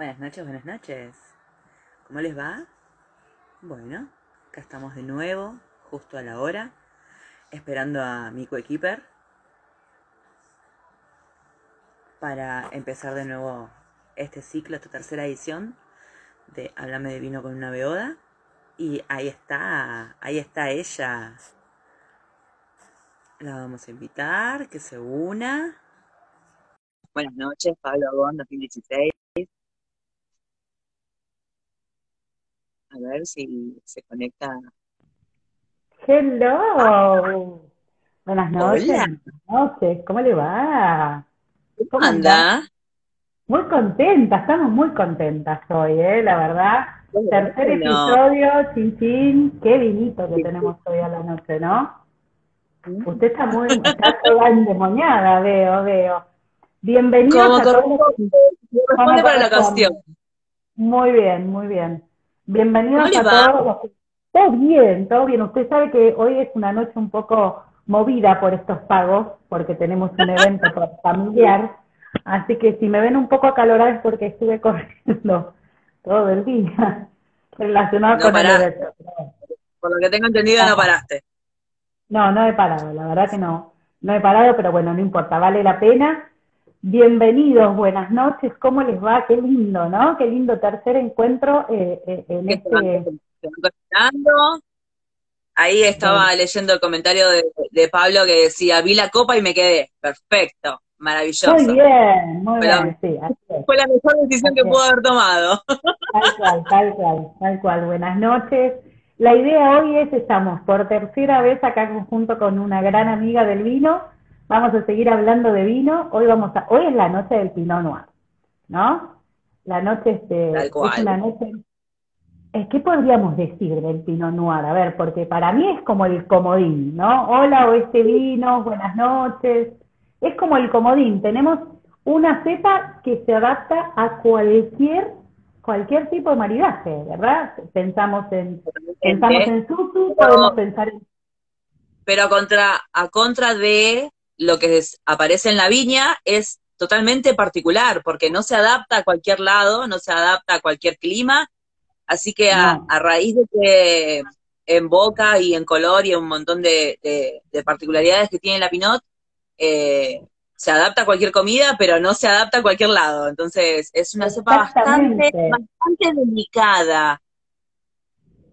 Buenas noches, buenas noches. ¿Cómo les va? Bueno, acá estamos de nuevo, justo a la hora, esperando a mi coequiper para empezar de nuevo este ciclo, esta tercera edición de Háblame de vino con una beoda. Y ahí está, ahí está ella. La vamos a invitar, que se una. Buenas noches, Pablo Agón, 2016. A ver si se conecta. Hello. Buenas noches. Hola. Buenas noches. ¿Cómo le va? ¿Cómo anda? Muy contenta, estamos muy contentas hoy, ¿eh? La verdad. Tercer episodio, chin chin. Qué vinito que tenemos hoy a la noche, ¿no? Usted está muy, está toda endemoniada, veo, veo. Bienvenidos a todos. corresponde, corresponde para la ocasión. Muy bien, muy bien. Bienvenidos ¿Cómo le a va? todos. Todo bien, todo bien. Usted sabe que hoy es una noche un poco movida por estos pagos, porque tenemos un evento familiar. Así que si me ven un poco acalorada es porque estuve corriendo todo el día relacionado No con el evento. Por lo que tengo entendido, no paraste. No, no he parado, la verdad que no, no he parado, pero bueno, no importa, vale la pena. Bienvenidos, buenas noches, ¿cómo les va? Qué lindo, ¿no? Qué lindo tercer encuentro eh, eh, en Que este... Ahí estaba leyendo el comentario de, de Pablo que decía, vi la copa y me quedé. Perfecto, maravilloso. Muy bien, muy Pero- bien, sí, así es, Fue la mejor decisión que pudo haber tomado. tal cual, tal cual, tal cual. Buenas noches. La idea hoy es, estamos por tercera vez acá junto con una gran amiga del vino. Vamos a seguir hablando de vino. Hoy vamos a, hoy es la noche del Pinot Noir, ¿no? La noche este, es una noche. Eh, ¿Qué podríamos decir del Pinot Noir? A ver, porque para mí es como el comodín, ¿no? Hola, o este vino, buenas noches. Es como el comodín. Tenemos una cepa que se adapta a cualquier cualquier tipo de maridaje, ¿verdad? Pensamos en pensamos en sushi, podemos pensar en Pero contra, a contra de lo que es- aparece en la viña es totalmente particular, porque no se adapta a cualquier lado, no se adapta a cualquier clima. Así que a, No. a raíz de que en boca y en color y en un montón de, de- de particularidades que tiene la Pinot, eh, se adapta a cualquier comida, pero no se adapta a cualquier lado. Entonces, es una cepa bastante, bastante delicada.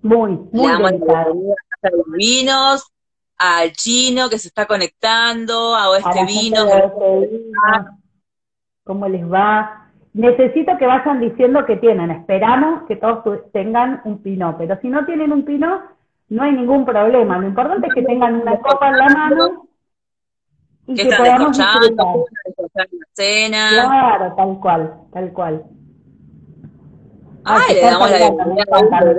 muy, muy damos la delicado. bienvenida a Casa de los Vinos, al chino que se está conectando, a a de Oeste Vino, ¿cómo les va? Necesito que vayan diciendo que tienen. Esperamos que todos tengan un pinot, pero si no tienen un pinot, no hay ningún problema. Lo importante es que tengan una copa en la mano y que que podamos disfrutar. la cena. Claro, tal cual, tal cual. Ay, le damos la bienvenida a.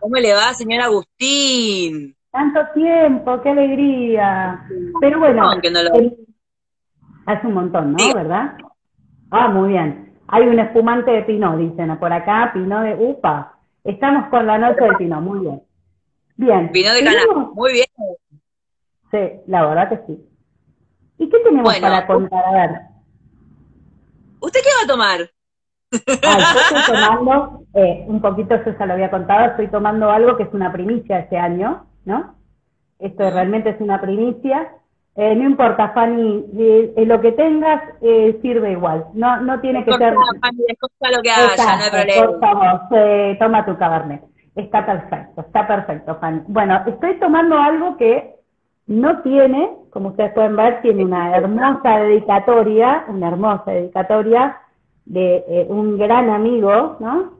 ¿Cómo le va, señor Agustín? Tanto tiempo, qué alegría. Pero bueno, No, que no lo- el- hace un montón, ¿no? Sí. ¿Verdad? Ah, muy bien. Hay un espumante de Pinot, dicen por acá, Pinot de UPA. Estamos con la noche del Pinot, muy bien. Bien. Vino de Cana. Muy bien. Sí, la verdad que sí. ¿Y qué tenemos Bueno. para contar? A ver. ¿Usted qué va a tomar? Ah, yo estoy tomando, eh, un poquito, yo ya lo había contado, estoy tomando algo que es una primicia este año, ¿no? Esto realmente es una primicia. Eh, no importa, Fanny, eh, eh, lo que tengas eh, sirve igual. No, no tiene que ser. Fanny, lo que haya, no hay Exacto, problema. por favor, toma tu cabernet. Está perfecto, está perfecto, Fanny. Bueno, estoy tomando algo que no tiene, como ustedes pueden ver, tiene una hermosa dedicatoria, una hermosa dedicatoria de eh, un gran amigo, ¿no?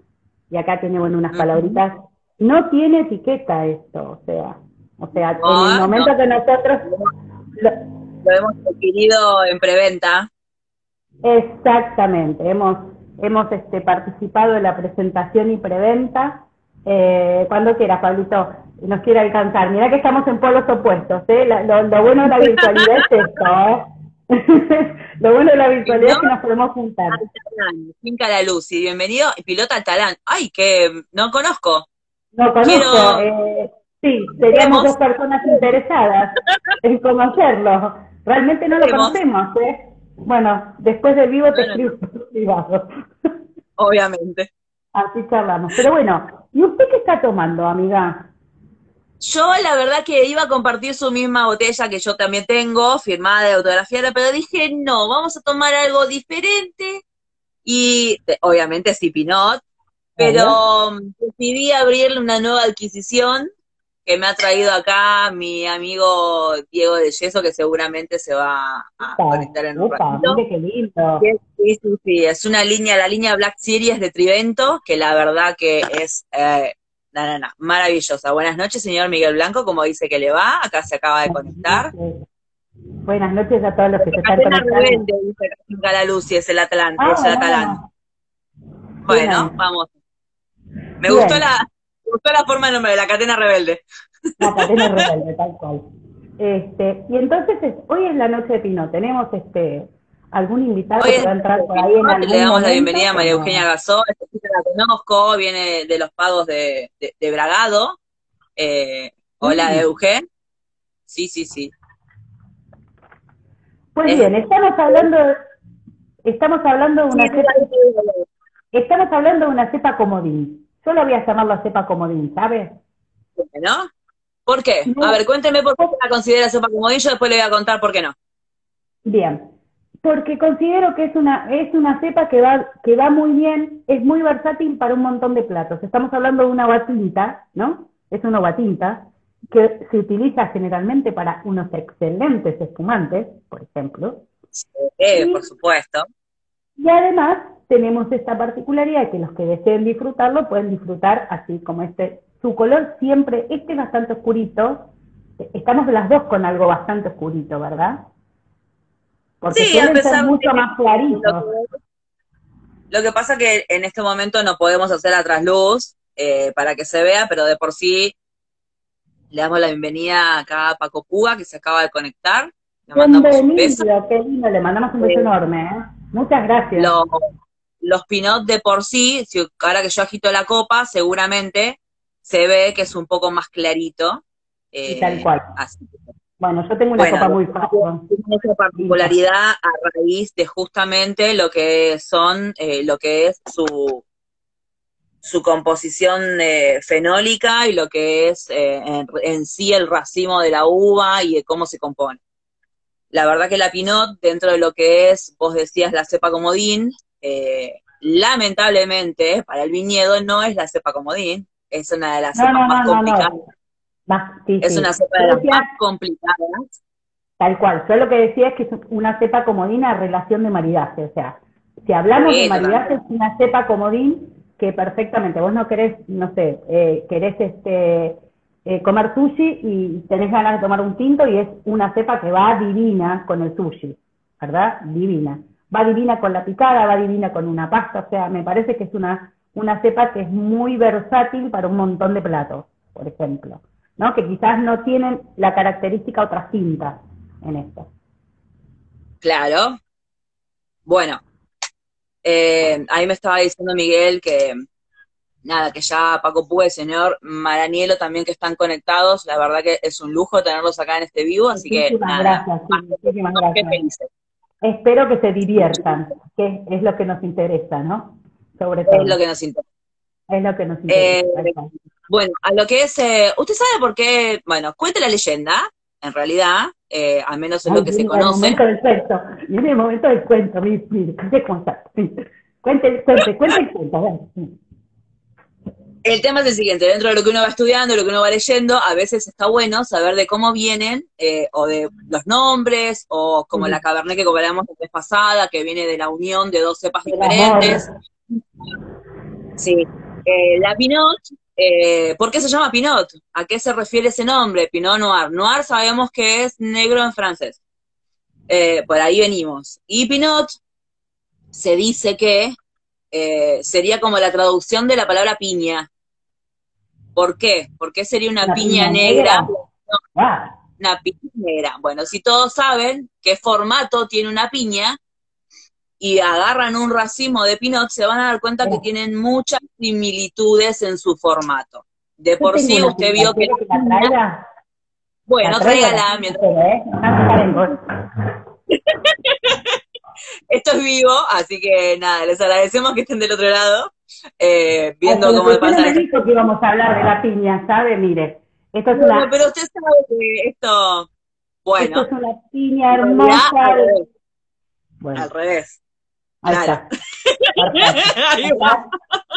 Y acá tiene, bueno, unas palabritas. No tiene etiqueta esto, o sea, o sea, No, en el momento no. que nosotros lo- Lo hemos adquirido en preventa. Exactamente, hemos, hemos este, participado en la presentación y preventa. Eh, cuando quieras, Pablito, nos quiere alcanzar. Mira que estamos en polos opuestos, ¿eh? La- lo, lo bueno de la virtualidad es esto, ¿eh? lo bueno de la virtualidad es que nos podemos juntar. Finca La Luz, y bienvenido, piloto Altalán. Ay, que no conozco. No conozco, eh, sí, seríamos dos personas interesadas en conocerlo. Realmente no lo conocemos, ¿eh? Bueno, después del vivo te escribo privado. obviamente. Así charlamos. Pero bueno, ¿y usted qué está tomando, amiga? Yo la verdad que iba a compartir su misma botella que yo también tengo, firmada de autografiada, pero dije, no, vamos a tomar algo diferente. Y obviamente sí, Pinot, pero um, decidí abrirle una nueva adquisición que me ha traído acá mi amigo Diego de Yeso, que seguramente se va a conectar en un ratito. qué lindo. Sí, sí, sí, es una línea, la línea Black Series de Trivento, que la verdad que es eh, no, maravillosa. Buenas noches, señor Miguel Blanco, como dice que le va, acá se acaba de conectar. Buenas noches a todos los que se están conectando. Rebelde, dice es el Atlante, Ah, es el Atalante. ah. Bueno, Bien. vamos. Me Bien. gustó la, me gustó la forma de nombre, la cadena rebelde. La cadena rebelde, tal cual. Este, y entonces, es- hoy es la noche de Pino. ¿Tenemos este algún invitado Hoy que va a entrar por ahí en algún le damos la bienvenida a María. Eugenia Gasó, esta chica la conozco, viene de los pagos de, de, de Bragado. Eh, hola, Mm. Eugen. Sí, sí, sí. Pues bien, estamos hablando, estamos hablando de una cepa, estamos hablando de una cepa comodín. Yo la voy a llamar la cepa comodín, ¿sabes? ¿No? ¿Por qué? No. A ver, cuénteme por qué la considera sopa comodín, yo después le voy a contar por qué no. Bien, porque considero que es una, es una cepa que va, que va muy bien, es muy versátil para un montón de platos. Estamos hablando de una uva tinta, ¿no? Es una uva tinta que se utiliza generalmente para unos excelentes espumantes, por ejemplo. Sí. por supuesto. Y además tenemos esta particularidad que los que deseen disfrutarlo pueden disfrutar así como este. Su color siempre, este es bastante oscurito. Estamos las dos con algo bastante oscurito, ¿verdad? Porque Sí, a suelen ser mucho de- más claritos. Lo que, pasa que en este momento no podemos hacer la trasluz eh, para que se vea, pero de por sí le damos la bienvenida acá a Paco Puga, que se acaba de conectar. Le mandamos un beso. Qué lindo, le mandamos un beso Sí. enorme, ¿eh? Muchas gracias. Lo- los pinot de por sí, si ahora que yo agito la copa, seguramente se ve que es un poco más clarito. Y eh, tal cual. así Bueno, yo tengo una Bueno, copa muy fácil. tiene esa particularidad a raíz de justamente lo que son, eh, lo que es su, su composición eh, fenólica y lo que es eh, en, en sí el racimo de la uva y de cómo se compone. La verdad que la Pinot, dentro de lo que es, vos decías, la cepa comodín, eh, lamentablemente para el viñedo no es la cepa comodín, es una de las No, cepas no, más no, complicadas. no. Más- sí, Es sí. una cepa de las más complicadas. Tal cual. Yo lo que decía es que es una cepa comodín a relación de maridaje. O sea, si hablamos Sí, de maridaje, es una cepa comodín que perfectamente, vos no querés, no sé, eh, querés este, eh, comer sushi y tenés ganas de tomar un tinto y es una cepa que va divina con el sushi, ¿verdad? Divina. Va divina con la picada, va divina con una pasta. O sea, me parece que es una, una cepa que es muy versátil para un montón de platos, por ejemplo. ¿no? Que quizás no tienen la característica otras tintas en esto. Claro. Bueno, eh, ahí me estaba diciendo Miguel que nada, que ya Paco Púa y el señor Maranielo también que están conectados, la verdad que es un lujo tenerlos acá en este vivo, así que nada, gracias, sí, muchísimas felices. Espero que se diviertan, que es lo que nos interesa, ¿no? Sobre todo. Es lo que nos interesa. Es lo que nos interesa. Eh. Bueno, a lo que es, eh, ¿usted sabe por qué? Bueno, cuente la leyenda, en realidad, eh, al menos en lo que se el conoce. momento del cuento. Viene el momento del cuento, mire, mire, cuente. Cuente, cuente, cuente el cuento, a ver. sí. El tema es el siguiente, dentro de lo que uno va estudiando, lo que uno va leyendo, a veces está bueno saber de cómo vienen, eh, o de los nombres, o como la Cabernet que cobramos la vez pasada, que viene de la unión de dos cepas diferentes. Sí. Eh, la Pinot, eh, ¿por qué se llama Pinot? ¿A qué se refiere ese nombre? Pinot Noir. Noir sabemos que es negro en francés. Eh, por ahí venimos. Y Pinot se dice que eh, sería como la traducción de la palabra piña. ¿Por qué? ¿Por qué sería una ¿Una piña, piña negra? negra? Ah, Una piña negra. Bueno, si todos saben qué formato tiene una piña y agarran un racimo de pinot, se van a dar cuenta que Sí. tienen muchas similitudes en su formato. De por sí usted vio que ¿quiere que la traiga? bueno, tráigala la mientras ¿eh? No, no, no, no. esto es vivo, así que nada, les agradecemos que estén del otro lado, eh, viendo cómo pasa. No me dijo que íbamos a hablar de la piña, ¿sabe? Mire, esto es una... pero usted sabe que esto, bueno. Esto es una piña hermosa. Al revés. Bueno. Al revés. Ahí está.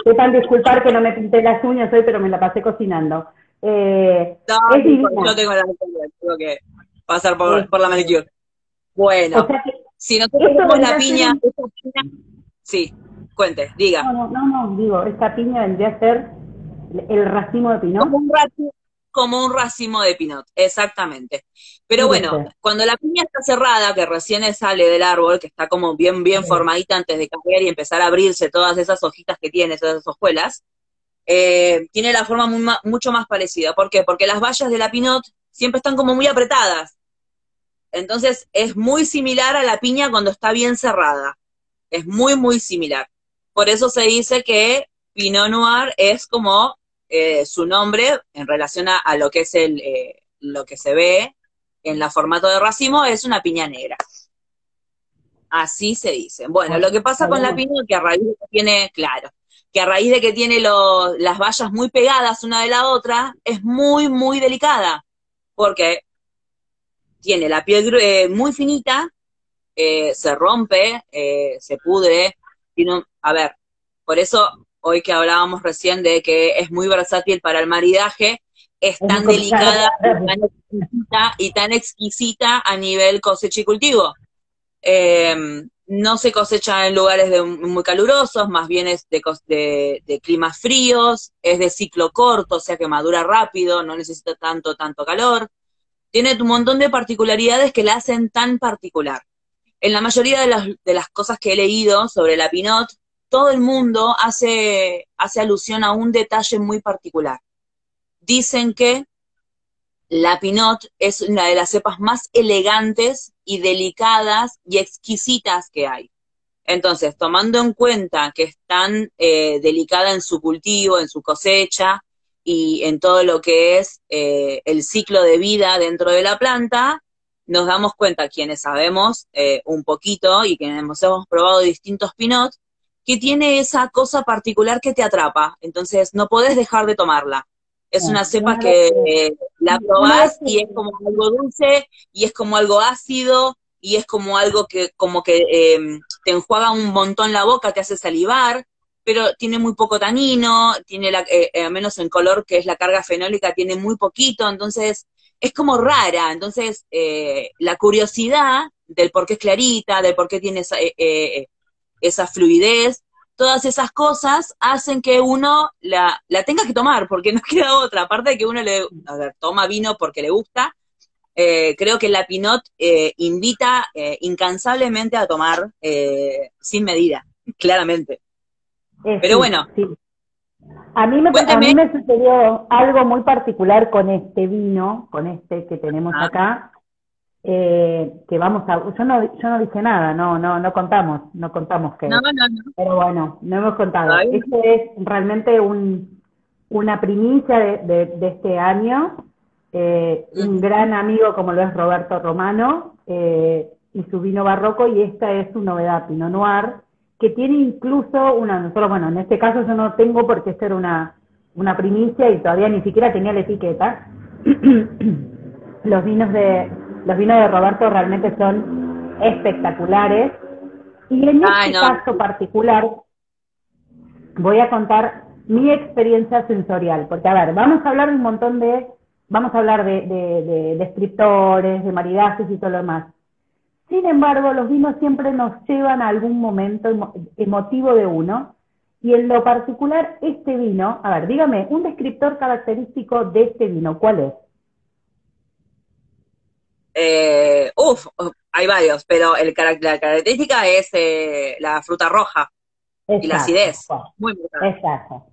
Sepan disculpar que no me pinté las uñas hoy, pero me la pasé cocinando. Eh, no, es yo tengo la tengo que pasar por, por la manicure. Bueno, si nosotros tenemos la piña, piña, sí, cuente, diga. No, no, no, digo, esta piña vendría a ser el racimo de pinot. Como un racimo, como un racimo de pinot, exactamente. Pero bueno, cuando la piña está cerrada, que recién sale del árbol, que está como bien, bien formadita antes de caer y empezar a abrirse todas esas hojitas que tiene, esas hojuelas, eh, tiene la forma mucho más parecida. ¿Por qué? Porque las vallas de la pinot siempre están como muy apretadas. Entonces es muy similar a la piña cuando está bien cerrada. Es muy, muy similar. Por eso se dice que Pinot Noir es como eh, su nombre en relación a, lo que es el, eh, lo que se ve en la formato de racimo, es una piña negra. Así se dice. Bueno, lo que pasa con la piña es que a raíz de que tiene, claro, que a raíz de que tiene las vallas muy pegadas una de la otra, es muy, muy delicada. Porque tiene la piel eh, muy finita, eh, se rompe, eh, se pudre. Tiene a ver, por eso hoy que hablábamos recién de que es muy versátil para el maridaje, es tan delicada y tan, exquisita, a nivel cosecha y cultivo. Em, no se cosecha en lugares muy calurosos, más bien es de, de, climas fríos, es de ciclo corto, o sea que madura rápido, no necesita tanto, tanto calor tiene un montón de particularidades que la hacen tan particular. En la mayoría de las, cosas que he leído sobre la Pinot, todo el mundo hace, hace alusión a un detalle muy particular. Dicen que la Pinot es una de las cepas más elegantes y delicadas y exquisitas que hay. Entonces, tomando en cuenta que es tan eh, delicada en su cultivo, en su cosecha, y en todo lo que es eh, el ciclo de vida dentro de la planta, nos damos cuenta, quienes sabemos eh, un poquito y quienes hemos, probado distintos pinot, que tiene esa cosa particular que te atrapa. Entonces, no podés dejar de tomarla. Es una cepa que eh, la probás y es como algo dulce y es como algo ácido y es como algo que como que em, te enjuaga un montón la boca, te hace salivar pero tiene muy poco tanino, tiene la, eh, eh, menos en color que es la carga fenólica, tiene muy poquito, entonces es como rara, entonces eh, la curiosidad del por qué es clarita, del por qué tiene esa, esa fluidez, todas esas cosas hacen que uno la, la, tenga que tomar, porque no queda otra, aparte de que uno le, toma vino porque le gusta, creo que la Pinot invita incansablemente a tomar sin medida, claramente. Eh, Pero bueno. A mí, me, a mí me sucedió algo muy particular con este vino, con este que tenemos ah. acá, eh, que vamos a, yo no, yo no dije nada, no, no, no contamos, no contamos que, no, no, no. pero bueno, no hemos contado. Este es realmente un, una primicia de, de, este año, eh, un gran amigo como lo es Roberto Romano y su vino barroco y esta es su novedad, Pinot Noir, que tiene incluso una, nosotros, bueno, en este caso yo no tengo porque esto era una, una primicia y todavía ni siquiera tenía la etiqueta. los vinos de los vinos de Roberto realmente son espectaculares y en este caso particular voy a contar mi experiencia sensorial, porque a ver, vamos a hablar de un montón de, vamos a hablar de, de, de descriptores, de maridajes y todo lo demás. Sin embargo, los vinos siempre nos llevan a algún momento emotivo de uno. Y en lo particular, este vino, a ver, dígame, un descriptor característico de este vino, ¿cuál es? Eh, uf, hay varios, pero el, la característica es eh, la fruta roja y la acidez. Muy, muy Exacto.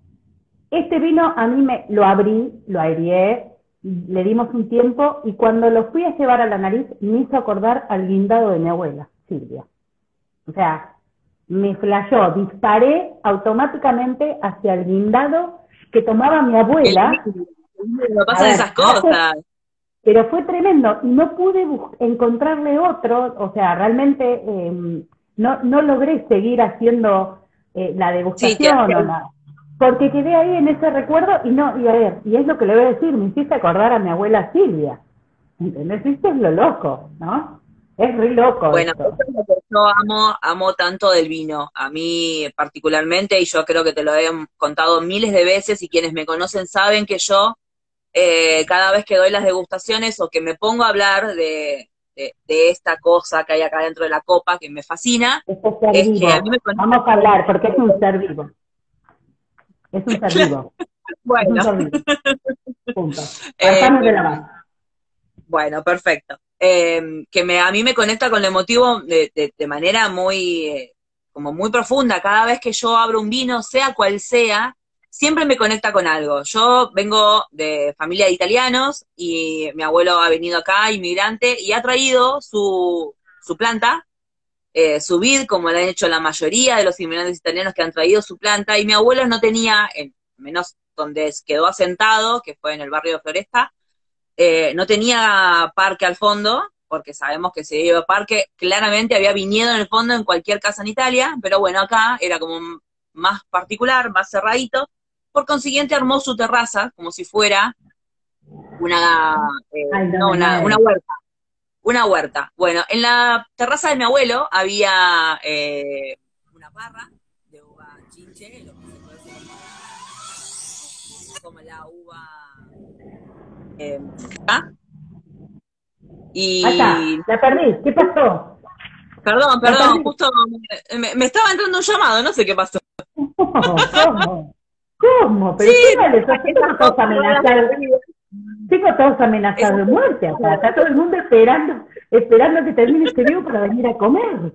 Este vino a mí me lo abrí, lo aireé, le dimos un tiempo y cuando lo fui a llevar a la nariz me hizo acordar al guindado de mi abuela, Silvia. O sea, me flashó, disparé automáticamente hacia el guindado que tomaba mi abuela. No pasan esas cosas. Pero fue tremendo y no pude encontrarle otro, o sea, realmente em, no, no logré seguir haciendo eh, la degustación o nada. Porque quedé ahí en ese recuerdo y no, y a ver, y es lo que le voy a decir, me hiciste acordar a mi abuela Silvia. ¿Entendés? Esto es lo loco, ¿no? Es re loco. Bueno, yo amo, amo tanto del vino, a mí particularmente, y yo creo que te lo he contado miles de veces, y quienes me conocen saben que yo, eh, cada vez que doy las degustaciones o que me pongo a hablar de, de, esta cosa que hay acá dentro de la copa, que me fascina, es que a mí me Vamos a hablar, porque es un ser vivo. Es un ser vivo. bueno. Punto. Eh, de la Bueno, perfecto. Em, que me, a mí me conecta con el emotivo de, de, manera muy, eh, como muy profunda. Cada vez que yo abro un vino, sea cual sea, siempre me conecta con algo. Yo vengo de familia de italianos y mi abuelo ha venido acá, inmigrante, y ha traído su, su planta, eh, su vid, como lo han hecho la mayoría de los inmigrantes italianos que han traído su planta, y mi abuelo no tenía, en, menos donde quedó asentado, que fue en el barrio de Floresta, eh, no tenía parque al fondo, porque sabemos que si iba parque, claramente había viñedo en el fondo en cualquier casa en Italia, pero bueno, acá era como más particular, más cerradito. Por consiguiente armó su terraza como si fuera una, eh, una, huerta. Una huerta. Bueno, en la terraza de mi abuelo había eh, una parra de uva chinche, lo que se conoce como la uva eh, ¿ah? Y... la perdí, ¿qué pasó? Perdón, perdón, justo me, estaba entrando un llamado, no sé qué pasó. ¿Cómo? ¿Cómo? Pero sí, vale, tengo todos amenazados. Tengo todos amenazados de muerte acá. Está todo el mundo esperando, esperando que termine este video para venir a comer.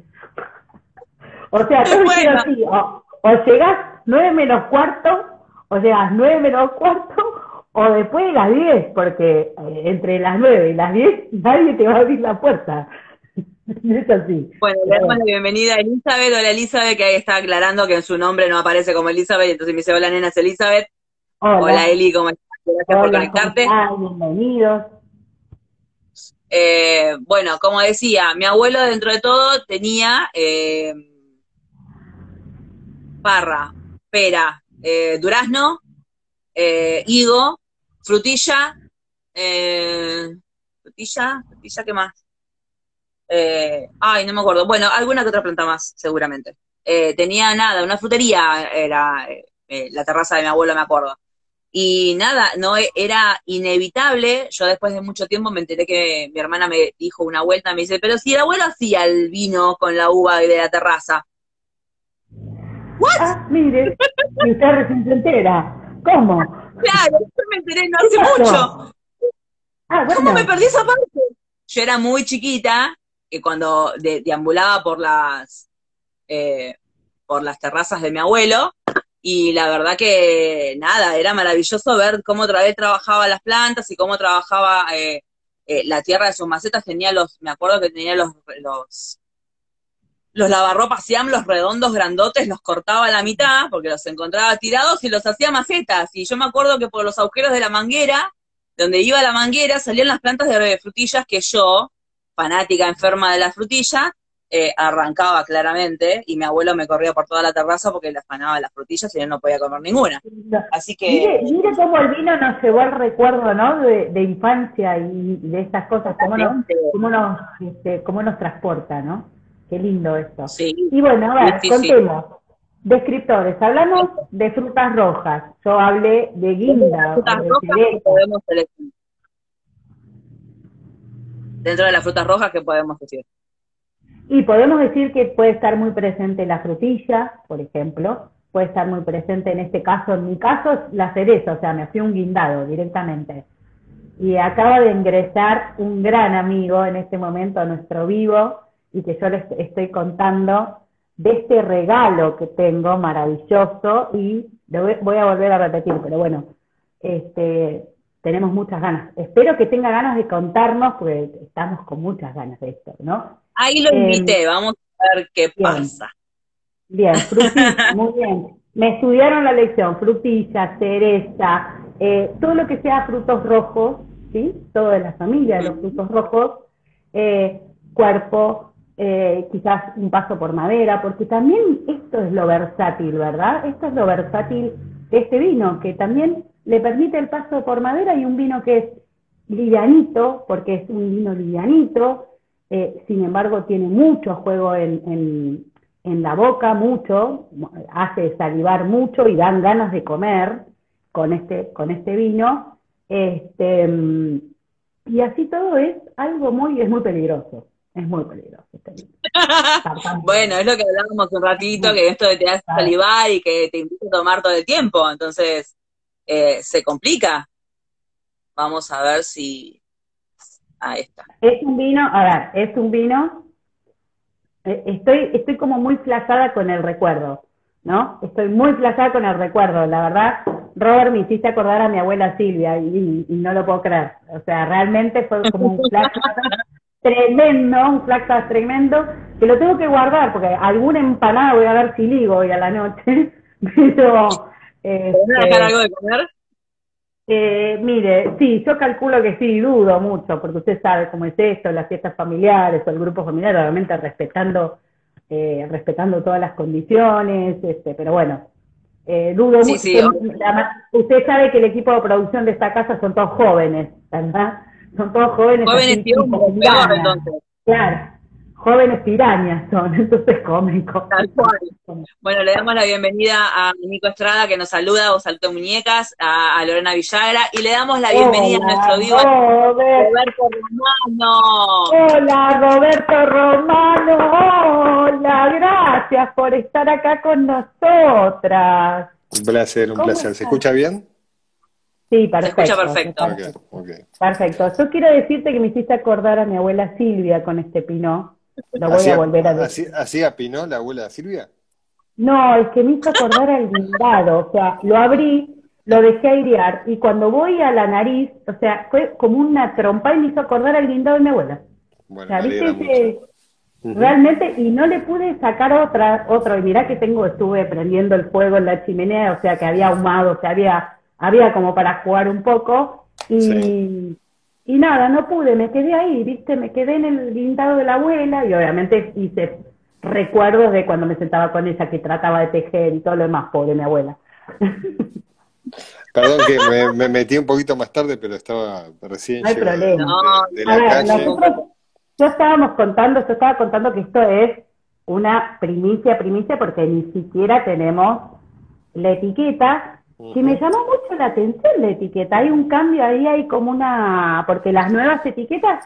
O sea, todo bueno. así. O, o llegás nueve menos cuarto, o llegas nueve menos cuarto, o después de las 10, porque eh, entre las 9 y las 10 nadie te va a abrir la puerta. es así. Bueno, le damos la bienvenida a Elizabeth. Hola Elizabeth, que ahí está aclarando que en su nombre no aparece como Elizabeth, entonces me dice, hola nena, es Elizabeth. Hola, Eli, ¿cómo estás? Gracias por conectarte. bienvenidos. Eh, bueno, como decía, mi abuelo dentro de todo tenía eh, parra, pera, eh, durazno, eh, higo, frutilla, eh, frutilla, frutilla, ¿qué más? Ay, no me acuerdo. Bueno, alguna que otra planta más, seguramente. Eh, tenía nada, una frutería era la terraza de mi abuelo, me acuerdo. Y nada, no e, era inevitable. Yo después de mucho tiempo me enteré que mi hermana me dijo una vuelta, me dice, pero si el abuelo hacía el vino con la uva de la terraza. ¿What? Ah, mire, usted recién entera. ¿Cómo? Claro, yo me enteré no hace mucho. Ah, ¿Cómo me perdí esa parte? Yo era muy chiquita, y cuando deambulaba por las eh, por las terrazas de mi abuelo, y la verdad que nada, era maravilloso ver cómo otra vez trabajaba las plantas y cómo trabajaba eh, eh, la tierra de sus macetas, tenía los, me acuerdo que tenía los, los los lavarropas Siam, los redondos grandotes, los cortaba a la mitad porque los encontraba tirados y los hacía macetas. Y yo me acuerdo que por los agujeros de la manguera, donde iba la manguera, salían las plantas de frutillas que yo, fanática enferma de la frutilla, eh, arrancaba claramente y mi abuelo me corría por toda la terraza porque le afanaba las frutillas y él no podía comer ninguna. Así que... Mire, cómo el vino nos llevó al recuerdo, ¿no? De, infancia y de estas cosas, cómo nos, cómo nos, este, cómo nos transporta, ¿no? Qué lindo esto. Y bueno, a ver, contemos. Descriptores, hablamos de frutas rojas. Yo hablé de guinda. Frutas rojas podemos elegir. Dentro de las frutas rojas, ¿qué podemos decir? Y podemos decir que puede estar muy presente la frutilla, por ejemplo, puede estar muy presente en este caso, en mi caso, la cereza, o sea, me fui un guindado directamente. Y acaba de ingresar un gran amigo en este momento a nuestro vivo, y que yo les estoy contando de este regalo que tengo maravilloso y lo voy a volver a repetir, pero bueno, este, tenemos muchas ganas. Espero que tenga ganas de contarnos, porque estamos con muchas ganas de esto, ¿no? Ahí lo invité, em, vamos a ver qué pasa. Bien, frutilla, muy bien. Me estudiaron la lección, frutilla, cereza, eh, todo lo que sea frutos rojos, ¿sí? Toda la familia de los frutos rojos, eh, cuerpo, eh, quizás un paso por madera, porque también esto es lo versátil, ¿verdad? Esto es lo versátil de este vino, que también le permite el paso por madera y un vino que es livianito, porque es un vino livianito, eh, sin embargo tiene mucho juego en, en, la boca, mucho, hace salivar mucho y dan ganas de comer con este, con este vino. Este, y así todo es algo muy, es muy peligroso. Es muy peligroso. Este bueno, es lo que hablábamos un ratito, que esto te hace salivar y que te invita a tomar todo el tiempo, entonces eh, se complica. Vamos a ver si... Ahí está. Es un vino, a ver, es un vino, eh, estoy, estoy como muy flashada con el recuerdo, ¿no? Estoy muy flashada con el recuerdo, la verdad, Robert me hiciste acordar a mi abuela Silvia y, no lo puedo creer. O sea, realmente fue como un flashback tremendo, un flashback tremendo, que lo tengo que guardar porque alguna empanada voy a ver si ligo hoy a la noche. Pero. Este, algo de comer? Eh, mire, sí, yo calculo que sí, dudo mucho, porque usted sabe cómo es esto, las fiestas familiares o el grupo familiar, obviamente respetando, eh, respetando todas las condiciones, este, pero bueno, eh, dudo mucho. usted sabe que el equipo de producción de esta casa son todos jóvenes, ¿verdad? Son todos jóvenes. Jóvenes entonces. Claro, jóvenes pirañas son, entonces cómico. Tal cual. Bueno, le damos la bienvenida a Nico Estrada que nos saluda, o Salto Muñecas, a, Lorena Villagra, y le damos la bienvenida a nuestro vivo Roberto Romano. Hola, Roberto Romano, hola, gracias por estar acá con nosotras. Un placer, un placer. ¿Se escucha bien? Sí, perfecto. Se escucha perfecto. Perfecto. Yo quiero decirte que me hiciste acordar a mi abuela Silvia con este pinó. Lo voy a volver a decir. ¿Hacía Pinó la abuela Silvia? No, es que me hizo acordar al guindado. O sea, lo abrí, lo dejé airear y cuando voy a la nariz, o sea, fue como una trompa y me hizo acordar al guindado de mi abuela. Bueno, o sea, ¿viste Realmente, y no le pude sacar otra, otro, y mirá que tengo, estuve prendiendo el fuego en la chimenea, o sea que había ahumado, o sea, había, había como para jugar un poco, y, y nada, no pude, me quedé ahí, viste, me quedé en el guindado de la abuela y obviamente hice recuerdos de cuando me sentaba con ella que trataba de tejer y todo lo demás, pobre mi abuela. Perdón que me, metí un poquito más tarde, pero estaba recién no hay problema. De, la calle. yo estábamos contando, yo estaba contando que esto es una primicia, primicia, porque ni siquiera tenemos la etiqueta Sí, me llamó mucho la atención la etiqueta. Hay un cambio ahí, hay como una. Porque las nuevas etiquetas,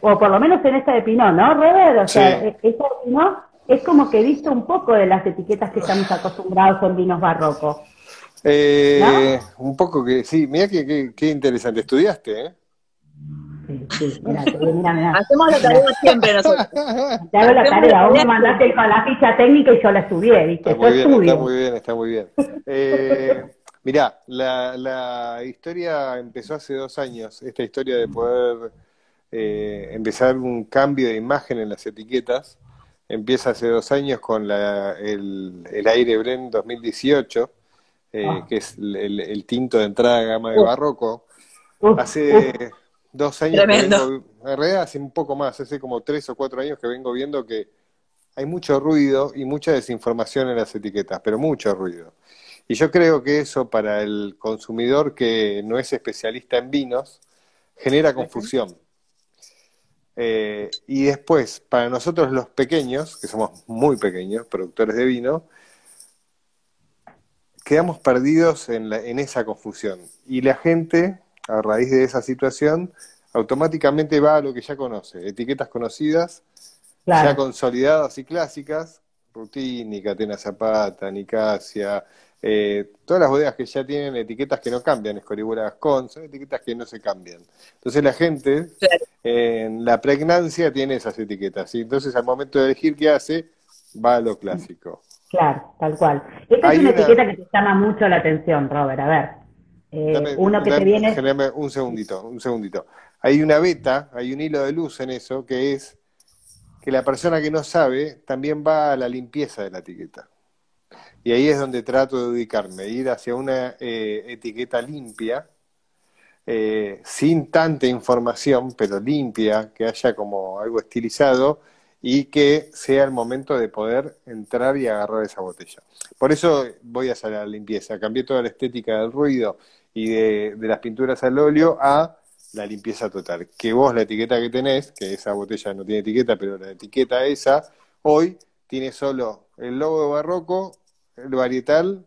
o por lo menos en esta de Pinot, ¿no, Robert? O sea, e-, esta de Pinot es como que visto un poco de las etiquetas que estamos acostumbrados con vinos barrocos. Eh, Un poco que sí, mira qué que, interesante. ¿Estudiaste, eh? Sí, sí, mira, mira, mira. Hacemos la tarea siempre nosotros. Te hago la tarea, vos me mandaste con la ficha técnica y yo la estudié, ¿viste? Está muy bien, está muy bien, está muy bien. Eh, Mirá, la, historia empezó hace dos años, esta historia de poder eh, empezar un cambio de imagen en las etiquetas. Empieza hace dos años con el, Aire Blend 2018, eh, ah. que es el, tinto de entrada de gama de barroco. hace dos años, en realidad hace un poco más, hace como tres o cuatro años que vengo viendo que hay mucho ruido y mucha desinformación en las etiquetas, pero mucho ruido. Y yo creo que eso para el consumidor que no es especialista en vinos genera confusión. Eh, y después, para nosotros los pequeños, que somos muy pequeños, productores de vino, quedamos perdidos en, esa confusión. Y la gente, a raíz de esa situación, automáticamente va a lo que ya conoce, etiquetas conocidas, ya consolidadas y clásicas, Rutini, Catena Zapata, Nicasia, eh, todas las bodegas que ya tienen etiquetas que no cambian, Escoriburas con, son etiquetas que no se cambian. Entonces la gente en la pregnancia tiene esas etiquetas, y entonces al momento de elegir qué hace, va a lo clásico. Claro, tal cual. Esta es una, etiqueta que te llama mucho la atención, Robert. A ver, eh, uno que te viene... Un segundito, un segundito. Hay una beta, hay un hilo de luz en eso, que es que la persona que no sabe también va a la limpieza de la etiqueta. Y ahí es donde trato de ubicarme, ir hacia una eh, etiqueta limpia, eh, sin tanta información, pero limpia, que haya como algo estilizado y que sea el momento de poder entrar y agarrar esa botella. Por eso voy a hacer la limpieza. Cambié toda la estética del ruido y de, de las pinturas al óleo a la limpieza total. Que vos la etiqueta que tenés, que esa botella no tiene etiqueta, pero la etiqueta esa, hoy tiene solo el logo de barroco, el varietal,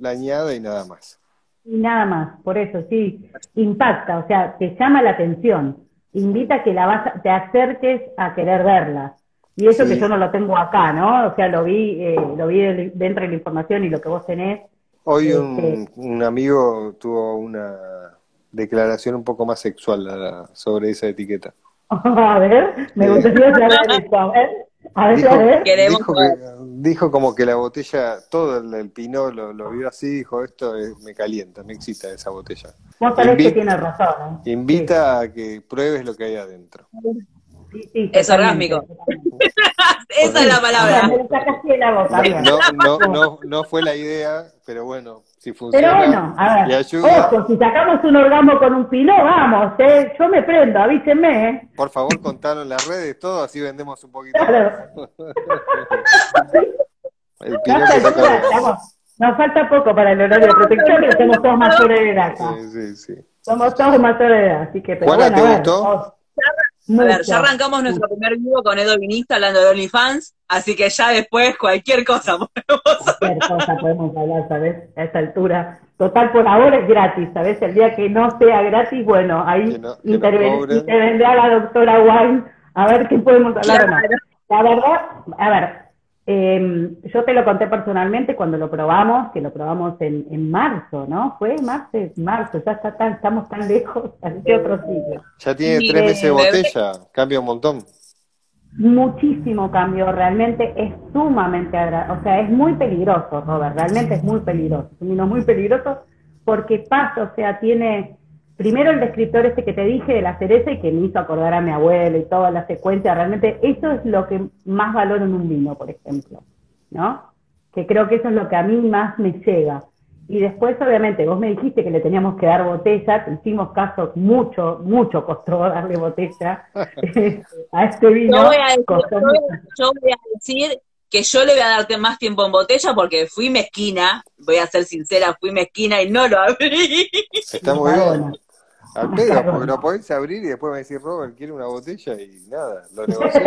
la añada y nada más. Y nada más, por eso sí, impacta, o sea, te llama la atención, invita a que la vas, te acerques a querer verla. Y eso que yo no lo tengo acá, ¿no? O sea, lo vi, eh, lo vi dentro de la información y lo que vos tenés. Hoy un, este un amigo tuvo una declaración un poco más sexual sobre esa etiqueta. a ver, me gustaría saber esto, a ver. A ver, dijo, a ver. Dijo, dijo, como que la botella, todo el, el pinot lo, lo, vio así, dijo, esto es, me calienta, me excita esa botella. Vos sabés que tiene razón. ¿eh? Invita sí. a que pruebes lo que hay adentro. Sí, sí, es orgásmico. Esa es la palabra. No, no, no, no fue la idea, pero bueno, si funciona. Pero bueno, a ver, ojo, si sacamos un orgasmo con un pino, vamos, eh, yo me prendo, avísenme. Eh. Por favor, contalo en las redes, todo, así vendemos un poquito. Claro. el pino que saca nos falta poco para el horario de protección, pero somos todos mayores de edad. Sí, sí, sí. Somos todos mayores de edad, así que... Pero Juana, bueno, ¿te a ver, A ver, ya arrancamos nuestro primer vivo con Edo Vinista hablando de OnlyFans, así que ya después cualquier cosa podemos cualquier cosa podemos hablar, ¿sabes? A esa altura. Total, por ahora es gratis, ¿sabes? El día que no sea gratis, bueno, ahí Que no- que no interven- cobren. intervendrá la doctora Wine a ver qué podemos hablar o no. Claro. La verdad, a ver, eh, yo te lo conté personalmente cuando lo probamos, que lo probamos en, en marzo, ¿no? Fue marzo, marzo, ya está tan, estamos tan lejos, así que otro siglo. Ya tiene tres meses de botella, cambia un montón. Muchísimo cambio, realmente es sumamente agradable, o sea, es muy peligroso, Robert, realmente es muy peligroso, es un vino muy peligroso porque pasa, o sea, tiene primero el descriptor este que te dije de la cereza y que me hizo acordar a mi abuelo y toda la secuencia, realmente eso es lo que más valoro en un vino, por ejemplo, ¿no? Que creo que eso es lo que a mí más me llega. Y después, obviamente, vos me dijiste que le teníamos que dar botella, te hicimos caso, mucho, mucho costó darle botella a este vino. Yo voy, a decir, costó yo voy mucho. a- yo voy a decir que yo le voy a darte más tiempo en botella porque fui mezquina, voy a ser sincera, fui mezquina y no lo abrí. Está muy bueno. Al pedo, porque lo podés abrir y después me decís, Robert, quiere una botella y nada, lo negoció.